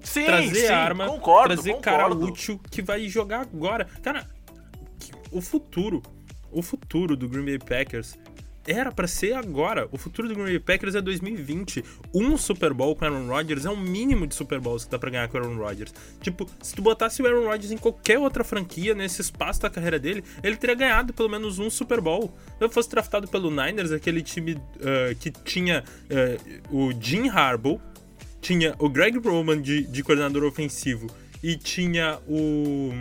Speaker 1: Sim,
Speaker 4: trazer
Speaker 1: sim,
Speaker 4: arma,
Speaker 1: concordo,
Speaker 4: trazer
Speaker 1: concordo.
Speaker 4: cara útil que vai jogar agora. Cara, o futuro, o futuro do Green Bay Packers era para ser agora. O futuro do Green Bay Packers é 2020. Um Super Bowl com Aaron Rodgers é o mínimo de Super Bowls que dá pra ganhar com Aaron Rodgers. Tipo, se tu botasse o Aaron Rodgers em qualquer outra franquia nesse espaço da carreira dele, ele teria ganhado pelo menos um Super Bowl. Se eu fosse draftado pelo Niners, aquele time uh, que tinha uh, o Jim Harbaugh, tinha o Greg Roman de, de coordenador ofensivo e tinha o,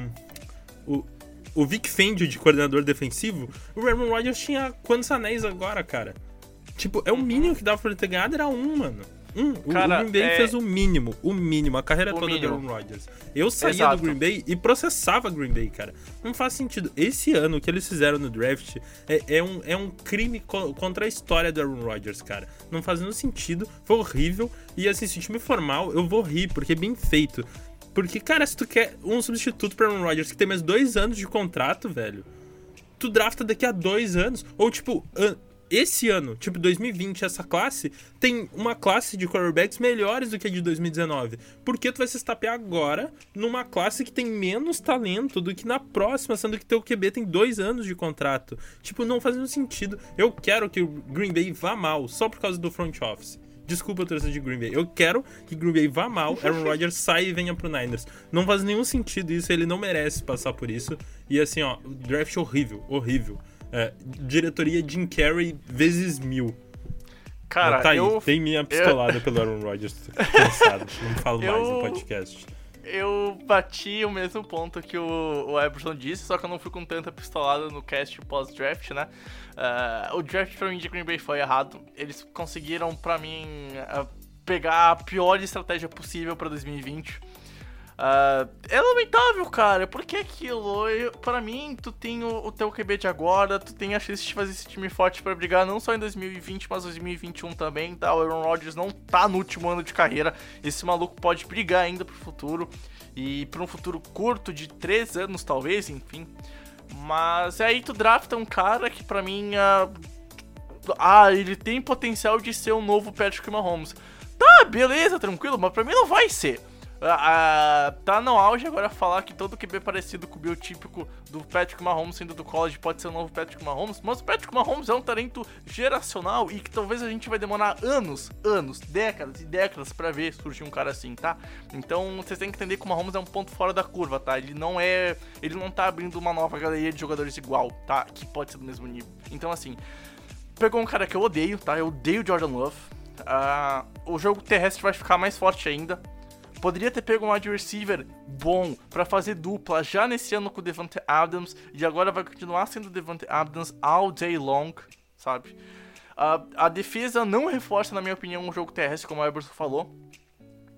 Speaker 4: o Vic Fangio de coordenador defensivo, o Aaron Rodgers tinha quantos anéis agora, cara? Tipo, é o mínimo que dava pra ele ter ganhado, era um, mano. Um.
Speaker 1: Cara,
Speaker 4: o Green Bay
Speaker 1: é...
Speaker 4: fez o mínimo, o mínimo, a carreira
Speaker 1: o
Speaker 4: toda
Speaker 1: mínimo.
Speaker 4: do Aaron Rodgers. Eu saía
Speaker 1: Exato.
Speaker 4: do Green Bay e processava Green Bay, cara. Não faz sentido. Esse ano que eles fizeram no draft é, é um, é um crime co contra a história do Aaron Rodgers, cara. Não faz nenhum sentido, foi horrível. E assim, se o time for mal, eu vou rir, porque é bem feito. Porque, cara, se tu quer um substituto pra Aaron Rodgers que tem mais dois anos de contrato, velho, tu drafta daqui a dois anos. Ou, tipo, esse ano, tipo 2020, essa classe, tem uma classe de quarterbacks melhores do que a de 2019. Por que tu vai se estapear agora numa classe que tem menos talento do que na próxima, sendo que teu QB tem dois anos de contrato? Tipo, não faz nenhum sentido. Eu quero que o Green Bay vá mal só por causa do front office. Desculpa a torcida de Green Bay. Eu quero que Green Bay vá mal, Aaron Rodgers saia e venha pro Niners. Não faz nenhum sentido isso, ele não merece passar por isso. E assim, ó, draft horrível, horrível. É, diretoria Jim Carrey vezes mil.
Speaker 1: Cara,
Speaker 4: tá aí,
Speaker 1: eu...
Speaker 4: tem minha pistolada eu... pelo Aaron Rodgers. Cansado, não falo
Speaker 1: eu...
Speaker 4: mais no podcast.
Speaker 1: Eu bati o mesmo ponto que o, o Eberson disse, só que eu não fui com tanta pistolada no cast pós-draft, né? Uh, o draft pra mim de Green Bay foi errado. Eles conseguiram, pra mim, uh, pegar a pior estratégia possível pra 2020. Uh, é lamentável, cara. Porque aquilo, eu, pra mim, tu tem o, o teu QB de agora, tu tem a chance de fazer esse time forte pra brigar não só em 2020, mas 2021 também, tá? O Aaron Rodgers não tá no último ano de carreira. Esse maluco pode brigar ainda pro futuro. E pra um futuro curto, de 3 anos talvez, enfim. Mas aí tu drafta um cara que pra mim. Uh, ah, ele tem potencial de ser o um novo Patrick Mahomes. Tá, beleza, tranquilo, mas pra mim não vai ser. Tá no auge agora falar que todo QB parecido com o biotípico do Patrick Mahomes sendo do college pode ser o novo Patrick Mahomes, mas o Patrick Mahomes é um talento geracional e que talvez a gente vai demorar anos, anos, décadas e décadas para ver surgir um cara assim, tá? Então vocês têm que entender que o Mahomes é um ponto fora da curva, tá? Ele não é, ele não tá abrindo uma nova galeria de jogadores igual, tá? Que pode ser do mesmo nível. Então assim, pegou um cara que eu odeio, tá? Eu odeio Jordan Love. Uh, o jogo terrestre vai ficar mais forte ainda. Poderia ter pego um wide receiver bom para fazer dupla já nesse ano com o Devante Adams e agora vai continuar sendo o Devante Adams all day long, sabe? Uh, a defesa não reforça, na minha opinião, o jogo terrestre, como o Eberson falou.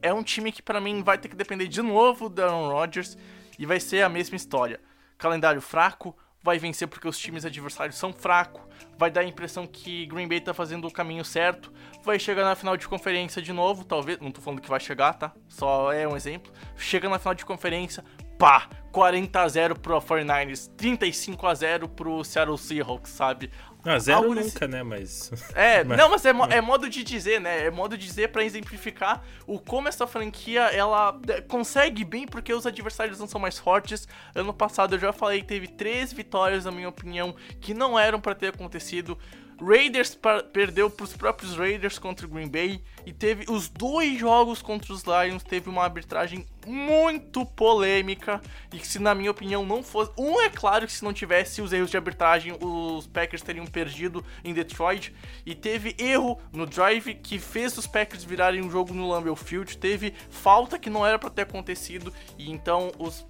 Speaker 1: É um time que para mim vai ter que depender de novo do Aaron Rodgers e vai ser a mesma história. Calendário fraco, vai vencer porque os times adversários são fracos, vai dar a impressão que Green Bay tá fazendo o caminho certo, vai chegar na final de conferência de novo, talvez, não tô falando que vai chegar, tá? Só é um exemplo. Chega na final de conferência, pá, 40 a 0 pro 49ers, 35 a 0 pro Seattle Seahawks, sabe?
Speaker 4: Ah, zero nunca, né? Mas.
Speaker 1: É, mas... não, mas é, é, modo de dizer, né? É modo de dizer para exemplificar o como essa franquia ela é, consegue bem porque os adversários não são mais fortes. Ano passado eu já falei que teve três vitórias, na minha opinião, que não eram para ter acontecido. Raiders perdeu para os próprios Raiders contra o Green Bay e teve os dois jogos contra os Lions teve uma arbitragem muito polêmica e que se na minha opinião não fosse um é claro que se não tivesse os erros de arbitragem os Packers teriam perdido em Detroit e teve erro no drive que fez os Packers virarem um jogo no Lambeau Field teve falta que não era para ter acontecido e então os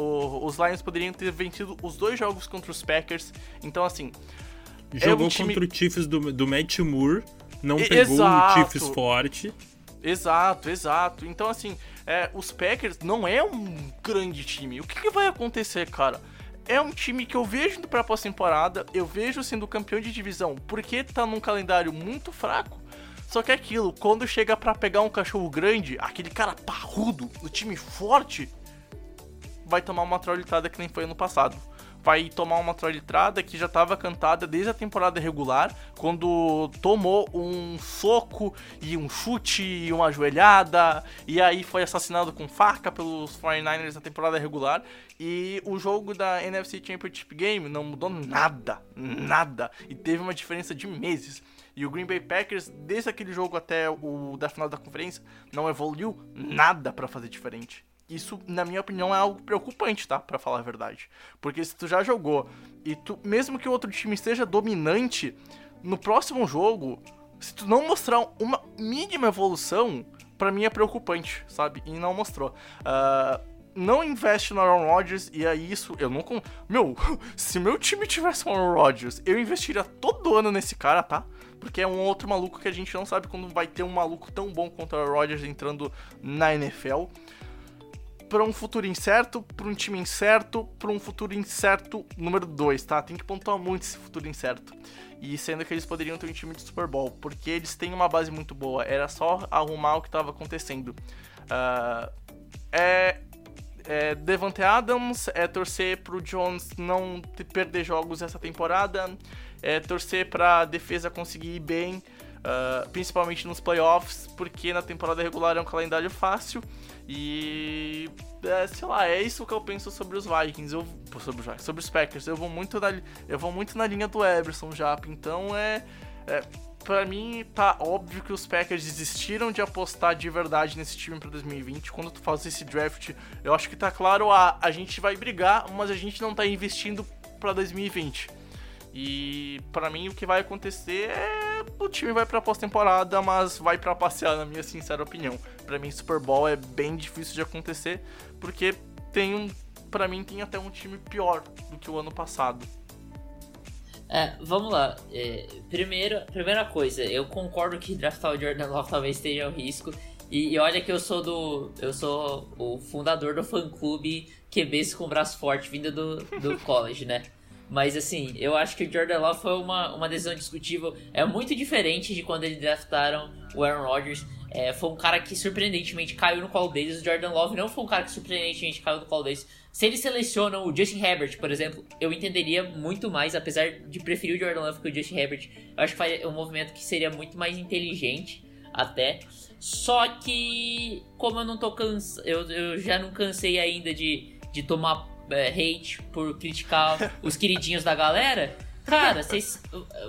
Speaker 1: os Lions poderiam ter vencido os dois jogos contra os Packers. Então assim
Speaker 4: Jogou é um time... contra o Chiefs do, do Matt Moore, não pegou exato. o Chiefs forte.
Speaker 1: Exato, exato. Então, assim, é, os Packers não é um grande time. O que, que vai acontecer, cara? É um time que eu vejo indo pra pós-temporada, eu vejo sendo campeão de divisão, porque tá num calendário muito fraco. Só que é aquilo, quando chega para pegar um cachorro grande, aquele cara parrudo, o time forte, vai tomar uma trollitada que nem foi ano passado vai tomar uma trolitrada que já estava cantada desde a temporada regular, quando tomou um soco e um chute e uma joelhada, e aí foi assassinado com faca pelos 49ers na temporada regular. E o jogo da NFC Championship Game não mudou nada, nada, e teve uma diferença de meses. E o Green Bay Packers, desde aquele jogo até o da final da conferência, não evoluiu nada para fazer diferente. Isso, na minha opinião, é algo preocupante, tá? Para falar a verdade. Porque se tu já jogou e tu, mesmo que o outro time esteja dominante, no próximo jogo, se tu não mostrar uma mínima evolução, para mim é preocupante, sabe? E não mostrou. Uh, não investe no Aaron Rodgers e é isso, eu não. Meu, se meu time tivesse um Aaron Rodgers, eu investiria todo ano nesse cara, tá? Porque é um outro maluco que a gente não sabe quando vai ter um maluco tão bom quanto o Aaron Rodgers entrando na NFL para um futuro incerto, para um time incerto, para um futuro incerto número 2, tá? Tem que pontuar muito esse futuro incerto. E sendo que eles poderiam ter um time de Super Bowl, porque eles têm uma base muito boa, era só arrumar o que estava acontecendo. Uh, é, é Devante Adams, é torcer pro Jones não perder jogos essa temporada, é torcer para a defesa conseguir ir bem, uh, principalmente nos playoffs, porque na temporada regular é um calendário fácil. E é, sei lá, é isso que eu penso sobre os Vikings, eu, sobre, os, sobre os Packers. Eu vou muito na, eu vou muito na linha do Everson Jap, então é, é para mim tá óbvio que os Packers desistiram de apostar de verdade nesse time para 2020. Quando tu faz esse draft, eu acho que tá claro, a, a gente vai brigar, mas a gente não tá investindo para 2020. E para mim o que vai acontecer é o time vai para pós-temporada, mas vai para passear na minha sincera opinião. Para mim Super Bowl é bem difícil de acontecer, porque tem um para mim tem até um time pior do que o ano passado.
Speaker 3: É, vamos lá. É, primeiro, primeira coisa, eu concordo que draftar o Jordan Love talvez esteja um risco. E, e, olha que eu sou do. Eu sou o fundador do fã clube QBs com braço forte vindo do, do college, né? Mas assim, eu acho que o Jordan Love foi uma, uma decisão discutível. É muito diferente de quando eles draftaram o Aaron Rodgers. É, foi um cara que surpreendentemente caiu no colo deles. O Jordan Love não foi um cara que surpreendentemente caiu no colo deles. Se eles selecionam o Justin Herbert, por exemplo, eu entenderia muito mais, apesar de preferir o Jordan Love que o Justin Herbert. Eu acho que é um movimento que seria muito mais inteligente até. Só que, como eu não tô cansado, eu, eu já não cansei ainda de, de tomar é, hate por criticar os queridinhos da galera. Cara, vocês,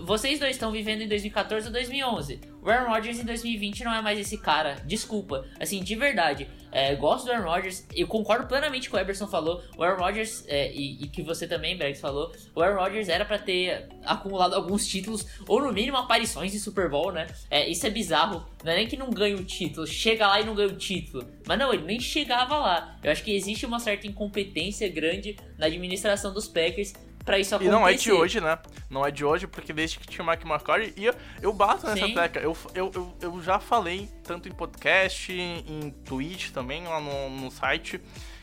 Speaker 3: vocês dois estão vivendo em 2014 ou 2011. O Aaron Rodgers em 2020 não é mais esse cara. Desculpa. Assim, de verdade. É, gosto do Aaron Rodgers. Eu concordo plenamente com o Eberson falou. O Aaron Rodgers, é, e, e, que você também, Brex, falou. O Aaron Rodgers era para ter acumulado alguns títulos, ou no mínimo aparições em Super Bowl, né? É, isso é bizarro. Não é nem que não ganha o título, chega lá e não ganha o título. Mas não, ele nem chegava lá. Eu acho que existe uma certa incompetência grande na administração dos Packers para isso acontecer.
Speaker 1: E não é de hoje, né? Não é de hoje, porque desde que tinha o Mike McCarthy, e eu, eu bato nessa Sim. tecla. Eu, eu, eu, eu, já falei, tanto em podcast, em tweet também, lá no, no site,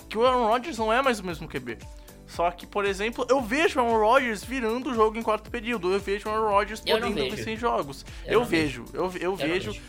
Speaker 1: que o Aaron Rodgers não é mais o mesmo QB. Só que, por exemplo, eu vejo o Aaron Rodgers virando o jogo em quarto período. Eu vejo o Aaron Rodgers podendo vencer jogos. Eu, eu vejo, vejo, eu, eu, vejo. vejo.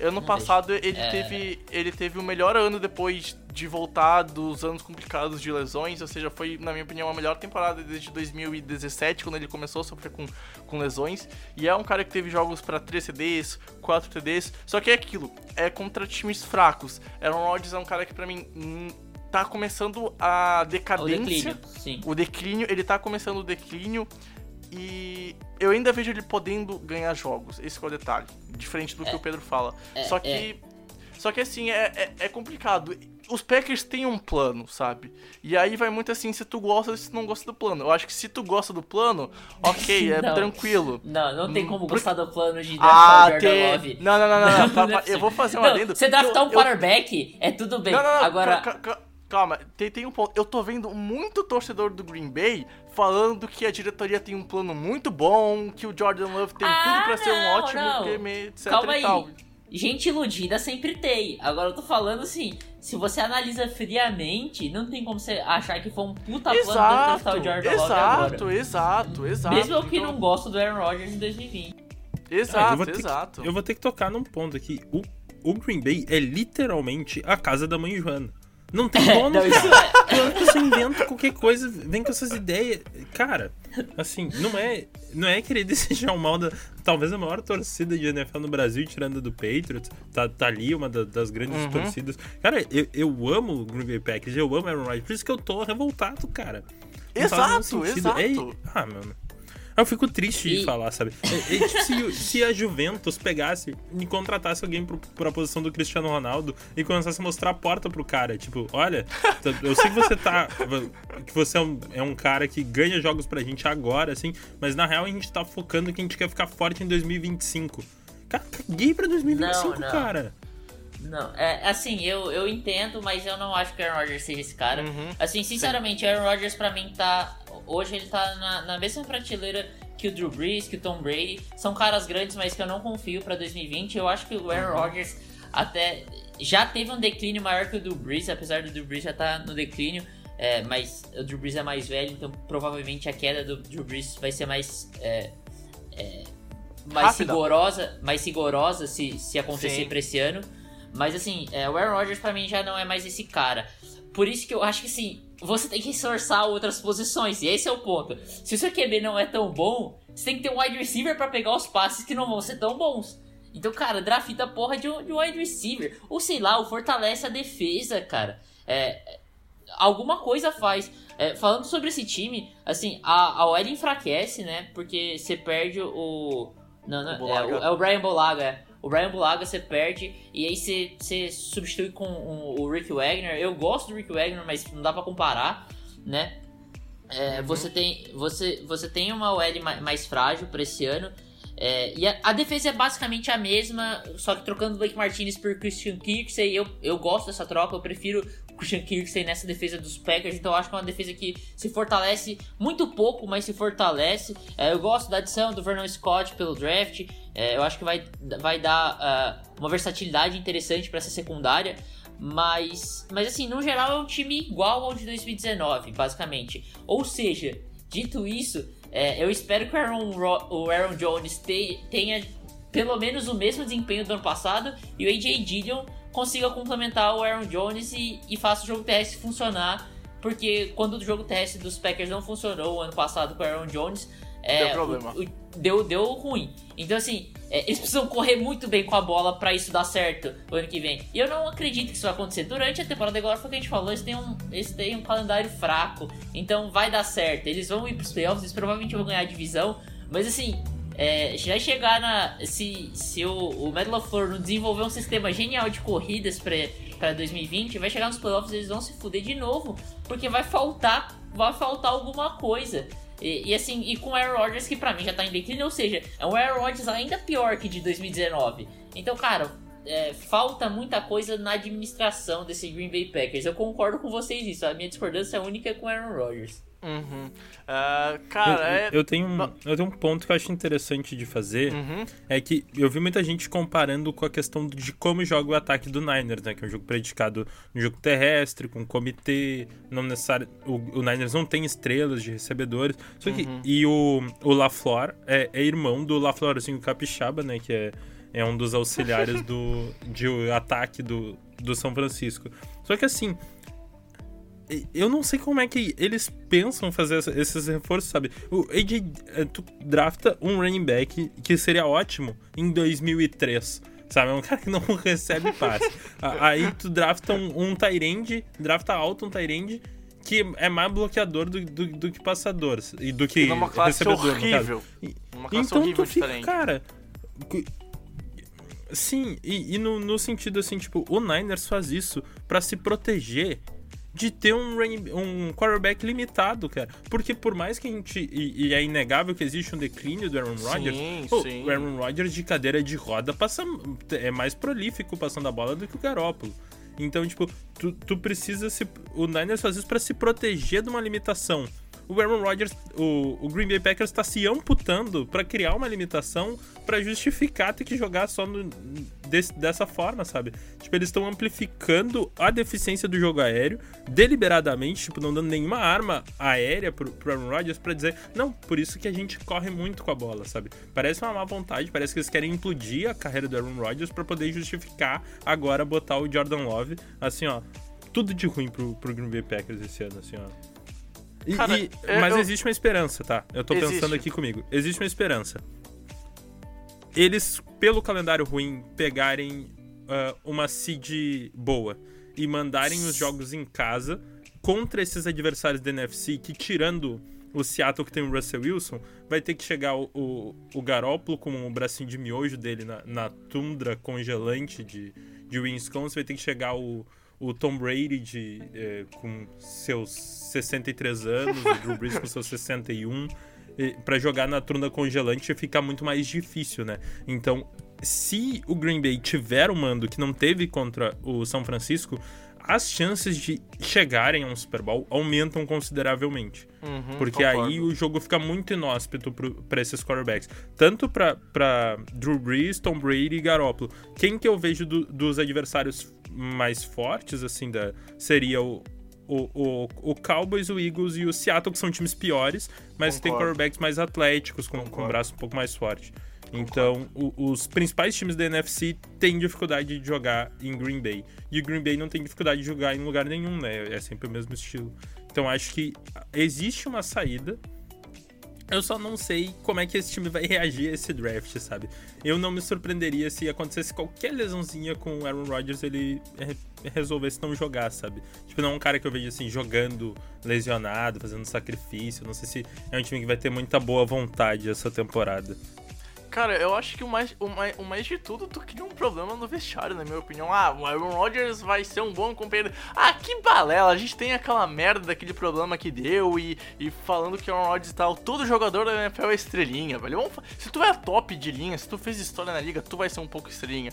Speaker 1: Ano passado ele, é... teve, ele teve o melhor ano depois de voltar dos anos complicados de lesões, ou seja, foi, na minha opinião, a melhor temporada desde 2017, quando ele começou a sofrer com, com lesões. E é um cara que teve jogos para 3 CDs, 4 TDs, só que é aquilo, é contra times fracos. Aaron Rodgers é um cara que para mim hum, tá começando a decadência. O declínio,
Speaker 3: sim.
Speaker 1: O declínio, ele tá começando o declínio. E eu ainda vejo ele podendo ganhar jogos. Esse é o detalhe. Diferente do é, que o Pedro fala. É, só que. É. Só que assim, é, é, é, complicado. Os Packers têm um plano, sabe? E aí vai muito assim, se tu gosta ou se tu não gosta do plano. Eu acho que se tu gosta do plano, ok, é
Speaker 3: não,
Speaker 1: tranquilo.
Speaker 3: Não, não tem como gostar do plano de draftar ah, o Jordan Love.
Speaker 1: Não, não, não, não. não, não eu vou fazer um adendo.
Speaker 3: Você draftar um quarterback, eu... é tudo bem. Não, não, não, Agora...
Speaker 1: Calma, tem, tem um ponto. Eu tô vendo muito torcedor do Green Bay falando que a diretoria tem um plano muito bom, que o Jordan Love tem ah, tudo pra não, ser um ótimo QB, etc
Speaker 3: Calma
Speaker 1: e tal.
Speaker 3: Aí. Gente iludida sempre tem. Agora eu tô falando assim, se você analisa friamente, não tem como você achar que foi um puta
Speaker 1: exato,
Speaker 3: plano Jordan
Speaker 1: Love
Speaker 3: agora.
Speaker 1: Exato, exato, exato.
Speaker 3: Mesmo eu que então... não gosto do Aaron Rodgers em 2020.
Speaker 1: Exato, ah, eu exato.
Speaker 4: Que, eu vou ter que tocar num ponto aqui. O, o Green Bay é literalmente a casa da mãe Joana. Não tem dono, não, cara. que você inventa qualquer coisa, vem com essas ideias. Cara, assim, não é, não é querer desejar o mal da. Talvez a maior torcida de NFL no Brasil, tirando do Patriots. Tá, tá ali, uma da, das grandes uhum. torcidas. Cara, eu, eu amo o Green Bay Packers, eu amo Aaron Rodgers, por isso que eu tô revoltado, cara.
Speaker 1: Não exato, exato. É,
Speaker 4: ah, mano. Eu fico triste e... de falar, sabe? É, é, tipo, se, se, a Juventus pegasse e contratasse alguém pro, pra posição do Cristiano Ronaldo e começasse a mostrar a porta pro cara, tipo, olha, eu sei que você tá. que você é um, é um cara que ganha jogos pra gente agora, assim, mas na real a gente tá focando que a gente quer ficar forte em 2025. Cara, caguei pra 2025, não, não. cara.
Speaker 3: Não, é assim, eu, eu entendo, mas eu não acho que o Aaron Rodgers seja esse cara. Uhum. Assim, sinceramente, o Aaron Rodgers pra mim tá hoje ele tá na, na mesma prateleira que o Drew Brees, que o Tom Brady. São caras grandes, mas que eu não confio para 2020. Eu acho que o Aaron uhum. Rodgers até já teve um declínio maior que o Drew Brees, apesar do Drew Brees já estar tá no declínio. É, mas o Drew Brees é mais velho, então provavelmente a queda do Drew Brees vai ser mais é, é, mais Rápida. rigorosa, mais rigorosa se, se acontecer para esse ano. Mas assim, é, o Aaron Rodgers para mim já não é mais esse cara. Por isso que eu acho que assim, você tem que esforçar outras posições. E esse é o ponto. Se o seu QB não é tão bom, você tem que ter um wide receiver para pegar os passes que não vão ser tão bons. Então, cara, drafta a porra de um, de um wide receiver. Ou sei lá, o fortalece a defesa, cara. É, alguma coisa faz. É, falando sobre esse time, assim, a, a OL enfraquece, né? Porque você perde o. Não, não, o é, o, é o Brian Bolaga. O Brian Bulaga você perde e aí você, você substitui com o, o Rick Wagner. Eu gosto do Rick Wagner, mas não dá para comparar, né? É, uhum. você, tem, você, você tem uma OL mais, mais frágil para esse ano. É, e a, a, defesa é basicamente a mesma, só que trocando o Blake Martinez por Christian Kirksey, eu, eu gosto dessa troca, eu prefiro Christian Kirksey nessa defesa dos Packers, então eu acho que é uma defesa que se fortalece muito pouco, mas se fortalece. É, eu gosto da adição do Vernon Scott pelo draft, é, eu acho que vai, vai dar uh, uma versatilidade interessante para essa secundária. Mas, mas assim, no geral é um time igual ao de 2019, basicamente. Ou seja, dito isso, é, eu espero que o Aaron, o Aaron Jones te, tenha pelo menos o mesmo desempenho do ano passado e o AJ Dillon consiga complementar o Aaron Jones e, e faça o jogo terrestre funcionar. Porque quando o jogo terrestre dos Packers não funcionou o ano passado com o Aaron Jones,
Speaker 1: é, deu problema.
Speaker 3: O, o, deu, deu ruim. Então, assim, é, eles precisam correr muito bem com a bola para isso dar certo o ano que vem. E eu não agredito que isso vai acontecer. Durante a temporada agora foi o que a gente falou, eles têm um, eles têm um calendário fraco. Então vai dar certo. Eles vão ir pros playoffs, eles provavelmente vão ganhar a divisão. Mas assim, é, vai chegar na. Se, se o, o Medal of Honor não desenvolver um sistema genial de corridas para 2020, vai chegar nos playoffs eles vão se fuder de novo, porque vai faltar, vai faltar alguma coisa. E, e, assim, e com Aaron Rodgers que pra mim já tá em declínio, ou seja, é um Aaron Rodgers ainda pior que de 2019. Então, cara, é, falta muita coisa na administração desse Green Bay Packers. Eu concordo com vocês nisso. A minha discordância única é com o Aaron Rodgers.
Speaker 1: Uhum. Uh, cara,
Speaker 4: eu,
Speaker 1: é...
Speaker 4: eu, tenho um, eu tenho um ponto que eu acho interessante de fazer. Uhum. É que eu vi muita gente comparando com a questão de como joga o ataque do Niners, né? Que é um jogo predicado no jogo terrestre, com comitê. Não necessário, o, o Niners não tem estrelas de recebedores. Só que, uhum. E o, o LaFleur é, é irmão do LaFleurzinho Capixaba, né? Que é, é um dos auxiliares do, de ataque do, do São Francisco. Só que assim, eu não sei como é que eles pensam fazer esses reforços, sabe? O AJ, eh, tu drafta um running back que seria ótimo em 2003, sabe? É um cara que não recebe passe. Aí tu drafta um, um Tyrande, drafta alto um Tyrande que é mais bloqueador do, do, do que passador e do que
Speaker 1: uma classe
Speaker 4: recebedor.
Speaker 1: Horrível.
Speaker 4: Uma classe então horrível tu fica, diferente. cara... Sim, e, e no, no, sentido assim, tipo, o Niners faz isso para se proteger de ter um, um quarterback limitado, cara. Porque por mais que a gente. E, e é inegável que existe um declínio do Aaron Rodgers.
Speaker 1: Sim, sim.
Speaker 4: O Aaron Rodgers de cadeira de roda passa, é mais prolífico passando a bola do que o Garópolo. Então, tipo, tu, tu precisa se. O Niners faz isso pra se proteger de uma limitação o Aaron Rodgers, o, o Green Bay Packers está se amputando para criar uma limitação para justificar ter que jogar só no, desse, dessa forma, sabe? Tipo, eles estão amplificando a deficiência do jogo aéreo deliberadamente, tipo, não dando nenhuma arma aérea pro, pro Aaron Rodgers para dizer, não, por isso que a gente corre muito com a bola, sabe? Parece uma má vontade, parece que eles querem implodir a carreira do Aaron Rodgers para poder justificar agora botar o Jordan Love, assim, ó, tudo de ruim pro, pro Green Bay Packers esse ano, assim, ó. E, Cara, e, mas eu... existe uma esperança, tá? Eu tô existe. pensando aqui comigo. Existe uma esperança. Eles, pelo calendário ruim, pegarem uh, uma seed boa e mandarem os jogos em casa contra esses adversários da NFC que, tirando o Seattle que tem o Russell Wilson, vai ter que chegar o, o, o Garópolo com o bracinho de miojo dele na, na tundra congelante de, de Wisconsin, vai ter que chegar o o Tom Brady de, é, com seus 63 anos, o Drew Brees com seus 61, para jogar na trunda congelante fica muito mais difícil, né? Então, se o Green Bay tiver o mando que não teve contra o São Francisco, as chances de chegarem a um Super Bowl aumentam consideravelmente. Uhum, porque concordo. aí o jogo fica muito inóspito para esses quarterbacks. Tanto para Drew Brees, Tom Brady e Garoppolo. Quem que eu vejo do, dos adversários mais fortes, assim, da, seria o, o, o, o, Cowboys, o Eagles e o Seattle, que são times piores, mas Concordo. tem quarterbacks mais atléticos, com, com um braço um pouco mais forte. Então, o, os principais times da NFC têm dificuldade de jogar em Green Bay. E o Green Bay não tem dificuldade de jogar em lugar nenhum, né? É sempre o mesmo estilo. Então, acho que existe uma saída. Eu só não sei como é que esse time vai reagir a esse draft, sabe? Eu não me surpreenderia se acontecesse qualquer lesãozinha com o Aaron Rodgers ele resolvesse não jogar, sabe? Tipo, não é um cara que eu vejo assim jogando lesionado, fazendo sacrifício. Não sei se é um time que vai ter muita boa vontade essa temporada.
Speaker 1: Cara, eu acho que o mais, o mais, o mais de tudo, tu cria um problema no vestiário, na minha opinião. Ah, o Aaron Rodgers vai ser um bom companheiro. Ah, que balela, a gente tem aquela merda daquele problema que deu e, e falando que o Aaron Rodgers e tal. Todo jogador da NFL é estrelinha, velho. Vamos, se tu é top de linha, se tu fez história na liga, tu vai ser um pouco estrelinha.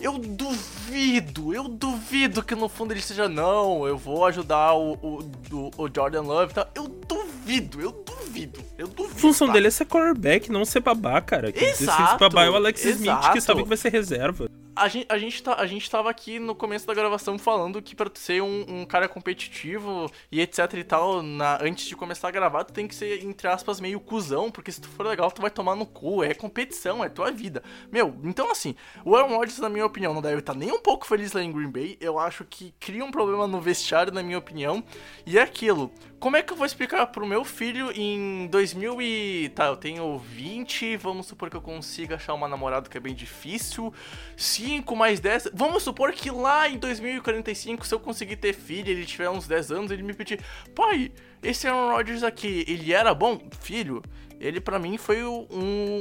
Speaker 1: Eu duvido, eu duvido que no fundo ele seja, não, eu vou ajudar o, o, o Jordan Love e tal. Eu duvido, eu duvido, eu duvido.
Speaker 4: A função tá? dele é ser quarterback, não ser babá, cara.
Speaker 1: Exato.
Speaker 4: Esse babá é o Alex exato. Smith, que sabe que vai ser reserva
Speaker 1: a gente, a, gente tá, a gente tava aqui no começo da gravação falando que pra ser um, um, cara competitivo e etc e tal, na, antes de começar a gravar, tu tem que ser, entre aspas, meio cuzão, porque se tu for legal, tu vai tomar no cu, é competição, é tua vida. Meu, então assim, o Aaron Rodgers, na minha opinião, não deve estar nem um pouco feliz lá em Green Bay, eu acho que cria um problema no vestiário, na minha opinião, e é aquilo, como é que eu vou explicar pro meu filho em 2000 e... Tá, eu tenho 20, vamos supor que eu consiga achar uma namorada que é bem difícil. Se 5, mais 10. Vamos supor que lá em 2045, se eu conseguir ter filho, ele tiver uns 10 anos, ele me pedir, pai, esse Aaron Rodgers aqui, ele era bom? Filho, ele para mim foi um,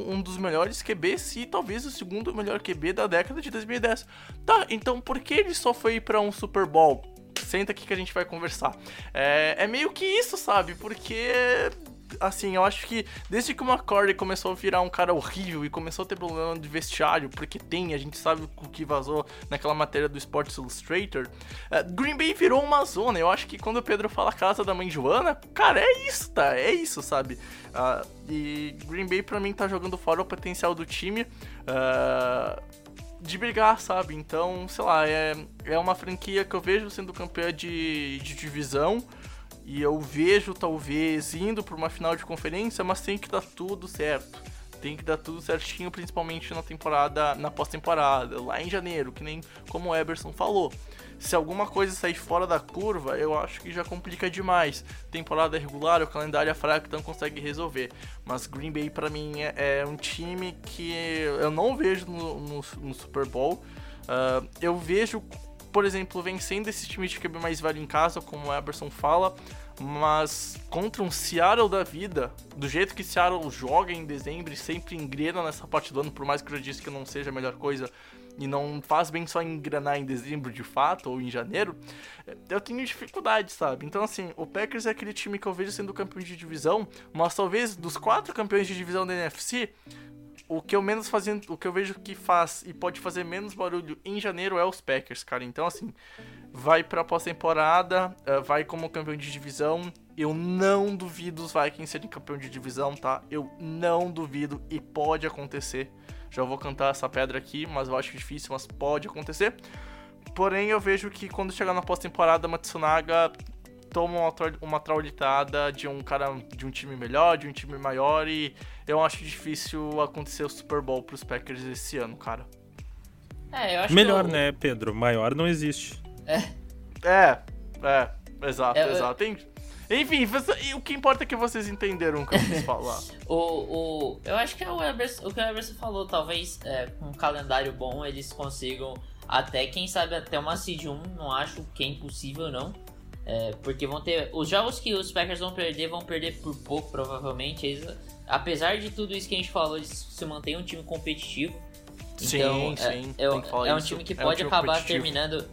Speaker 1: um dos melhores QBs e talvez o segundo melhor QB da década de 2010. Tá, então por que ele só foi para um Super Bowl? Senta aqui que a gente vai conversar. É, é meio que isso, sabe? Porque assim, eu acho que desde que o McCordy começou a virar um cara horrível e começou a ter problema de vestiário, porque tem, a gente sabe o que vazou naquela matéria do Sports Illustrator, uh, Green Bay virou uma zona. Eu acho que quando o Pedro fala casa da mãe Joana, cara, é isso, tá? É isso, sabe? Uh, e Green Bay pra mim tá jogando fora o potencial do time. Uh, de brigar, sabe? Então, sei lá, é, é uma franquia que eu vejo sendo campeã de, de divisão. E eu vejo talvez indo para uma final de conferência, mas tem que dar tudo certo. Tem que dar tudo certinho, principalmente na temporada, na pós-temporada, lá em janeiro, que nem como o Eberson falou. Se alguma coisa sair fora da curva, eu acho que já complica demais. Temporada regular, o calendário é fraco, então consegue resolver. Mas Green Bay para mim é, é, um time que eu não vejo no, no, no Super Bowl. Uh, eu vejo por exemplo, vencendo esse time de QB mais velho em casa, como o Eberson fala, mas contra um Seattle da vida, do jeito que Seattle joga em dezembro e sempre engrena nessa parte do ano, por mais que eu disse que não seja a melhor coisa, e não faz bem só engrenar em dezembro de fato ou em janeiro, eu tenho dificuldade, sabe? Então, assim, o Packers é aquele time que eu vejo sendo campeão de divisão, mas talvez dos quatro campeões de divisão da NFC, o que eu menos fazendo, o que eu vejo que faz e pode fazer menos barulho em janeiro é os Packers, cara. Então assim, vai para pós-temporada, uh, vai como campeão de divisão. Eu não duvido os Vikings serem campeão de divisão, tá? Eu não duvido e pode acontecer. Já vou cantar essa pedra aqui, mas eu acho difícil, mas pode acontecer. Porém, eu vejo que quando chegar na pós-temporada, Matsunaga toma uma, uma traulitada de um cara de um time melhor, de um time maior e eu acho difícil acontecer o Super Bowl pros Packers esse ano, cara.
Speaker 3: É, eu acho
Speaker 4: Melhor,
Speaker 3: que eu...
Speaker 4: né, Pedro? Maior não existe.
Speaker 3: É.
Speaker 1: É, é, exato,
Speaker 3: É, eu-
Speaker 1: exato. Enfim, você- o que importa é que vocês entenderam o que eu quis falar.
Speaker 3: O, o, eu acho que é o, Eberson, o que o Eberson falou, talvez é, com um calendário bom eles consigam até, quem sabe, até uma Seed 1, não acho que é impossível não. É, porque vão ter. Os jogos que os Packers vão perder, vão perder por pouco, provavelmente. Eles, apesar de tudo isso que a gente falou, eles se mantêm um time competitivo.
Speaker 1: Sim,
Speaker 3: Então, é-
Speaker 1: sim,
Speaker 3: é,
Speaker 1: tem falar
Speaker 3: é um
Speaker 1: isso.
Speaker 3: time que
Speaker 1: É um
Speaker 3: pode
Speaker 1: time
Speaker 3: acabar terminando.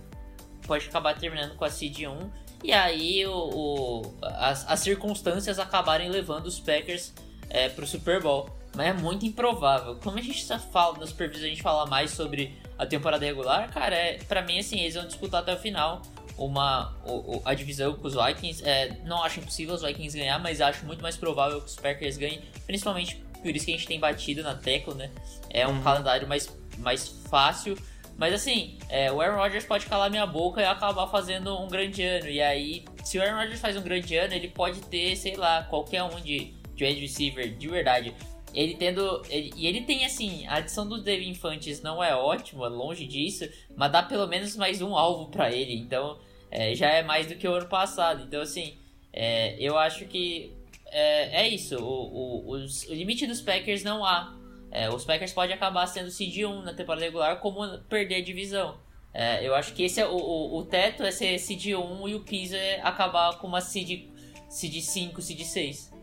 Speaker 3: Pode acabar terminando com a Seed 1. E aí o, o- as, as circunstâncias acabarem levando os Packers é, pro Super Bowl. Mas é muito improvável. Como a gente tá falando nas previsões, a gente fala mais sobre a temporada regular, cara, é, pra mim assim, eles vão disputar até o final uma o- o- a divisão com os Vikings. É, não acho impossível os Vikings ganhar, mas acho muito mais provável que os Packers ganhem, principalmente por isso que a gente tem batido na tecla, né? É um
Speaker 1: Uhum.
Speaker 3: calendário mais, mais fácil. Mas assim, é, o Aaron Rodgers pode calar minha boca e acabar fazendo um grande ano. E aí, se o Aaron Rodgers faz um grande ano, ele pode ter, sei lá, qualquer um de, de wide receiver, de verdade. Ele tendo. ele- e ele tem assim, a adição do Devin Infantes não é ótima, longe disso, mas dá pelo menos mais um alvo pra ele. Então, é, já é mais do que o ano passado. Então, assim, é, eu acho que é, é isso. O, o, os- o limite dos Packers não há. É, os Packers podem acabar sendo seed 1 na temporada regular, como perder a divisão. É, eu acho que esse é o, o, o teto é ser seed 1 e o piso é acabar com uma seed, seed 5, seed 6.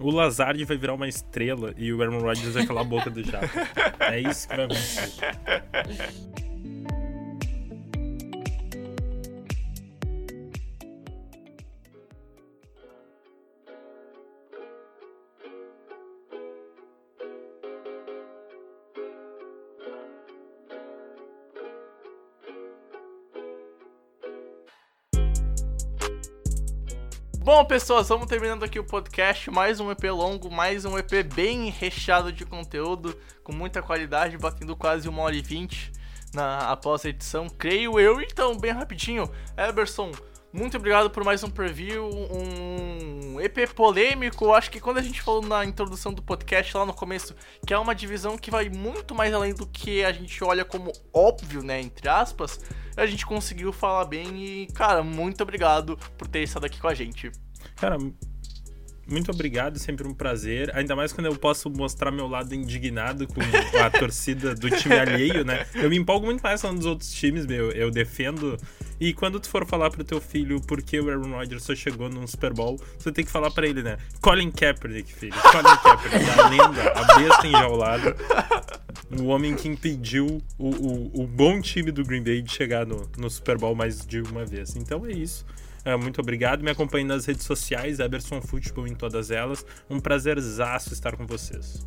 Speaker 4: O Lazard vai virar uma estrela e o Aaron Rodgers vai calar a boca do jato. É isso que vai acontecer.
Speaker 1: Bom, pessoas, vamos terminando aqui o podcast. Mais um EP longo, mais um EP bem recheado de conteúdo, com muita qualidade, batendo quase uma hora e vinte na após a edição, creio eu. Então, bem rapidinho, Eberson, muito obrigado por mais um preview, um EP polêmico. Acho que quando a gente falou na introdução do podcast lá no começo, que é uma divisão que vai muito mais além do que a gente olha como óbvio, né, entre aspas, a gente conseguiu falar bem e, cara, muito obrigado por ter estado aqui com a gente.
Speaker 4: Cara, muito obrigado, sempre um prazer. Ainda mais quando eu posso mostrar meu lado indignado com a torcida do time alheio, né? Eu me empolgo muito mais falando dos outros times, meu. Eu defendo. E quando tu for falar pro teu filho por que o Aaron Rodgers só chegou num Super Bowl, você tem que falar para ele, né? Colin Kaepernick, filho. Colin Kaepernick, a lenda, a besta enjaulada. O homem que impediu o, o, o bom time do Green Bay de chegar no, no Super Bowl mais de uma vez. Então é isso. É, muito obrigado. Me acompanhe nas redes sociais, Eberson Futebol em todas elas. Um prazerzaço estar com vocês.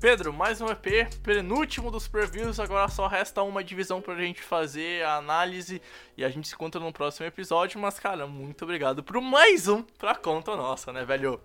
Speaker 1: Pedro, mais um EP, penúltimo dos previews, agora só resta uma divisão pra gente fazer a análise e a gente se encontra no próximo episódio, mas cara, muito obrigado por mais um pra conta nossa, né, velho?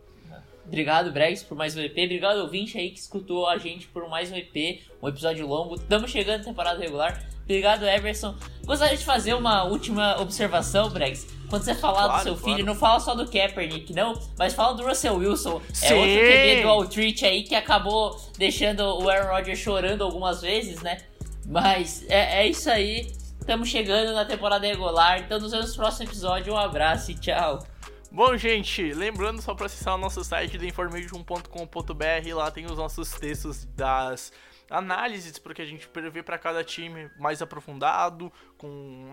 Speaker 3: Obrigado, Bregs, por mais um EP. Obrigado, ouvinte aí que escutou a gente por mais um EP, um episódio longo. Estamos chegando na temporada regular. Obrigado, Everson. Gostaria de fazer uma última observação, Bregs. Quando você falar claro, do seu filho, não fala só do Kaepernick, não, mas fala do Russell Wilson. Sim. É outro QB do Altreach aí que acabou deixando o Aaron Rodgers chorando algumas vezes, né? Mas é, é isso aí. Estamos chegando na temporada regular. Então nos vemos no próximo episódio. Um abraço e tchau.
Speaker 1: Bom, gente, lembrando só para acessar o nosso site theinformation.com.br, lá tem os nossos textos das análises porque a gente prevê para cada time mais aprofundado, com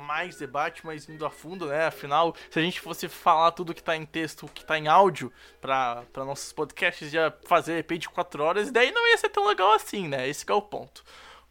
Speaker 1: mais debate, mais indo a fundo, né? Afinal, se a gente fosse falar tudo que tá em texto, que tá em áudio para nossos podcasts, ia fazer EP de 4 horas, e daí não ia ser tão legal assim, né? Esse é o ponto.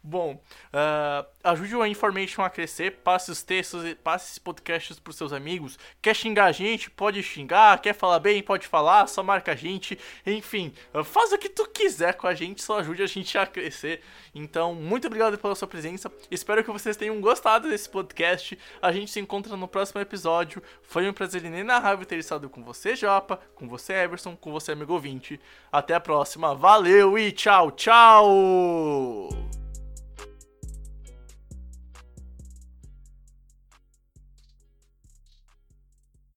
Speaker 1: Bom, uh, ajude o Information a crescer, passe os textos, passe esses podcasts para seus amigos. Quer xingar a gente? Pode xingar. Quer falar bem? Pode falar. Só marca a gente. Enfim, uh, faz o que tu quiser com a gente, só ajude a gente a crescer. Então, muito obrigado pela sua presença. Espero que vocês tenham gostado desse podcast. A gente se encontra no próximo episódio. Foi um prazer inenarrável ter estado com você, Japa, com você, Everson, com você, amigo ouvinte. Até a próxima. Valeu e tchau, tchau!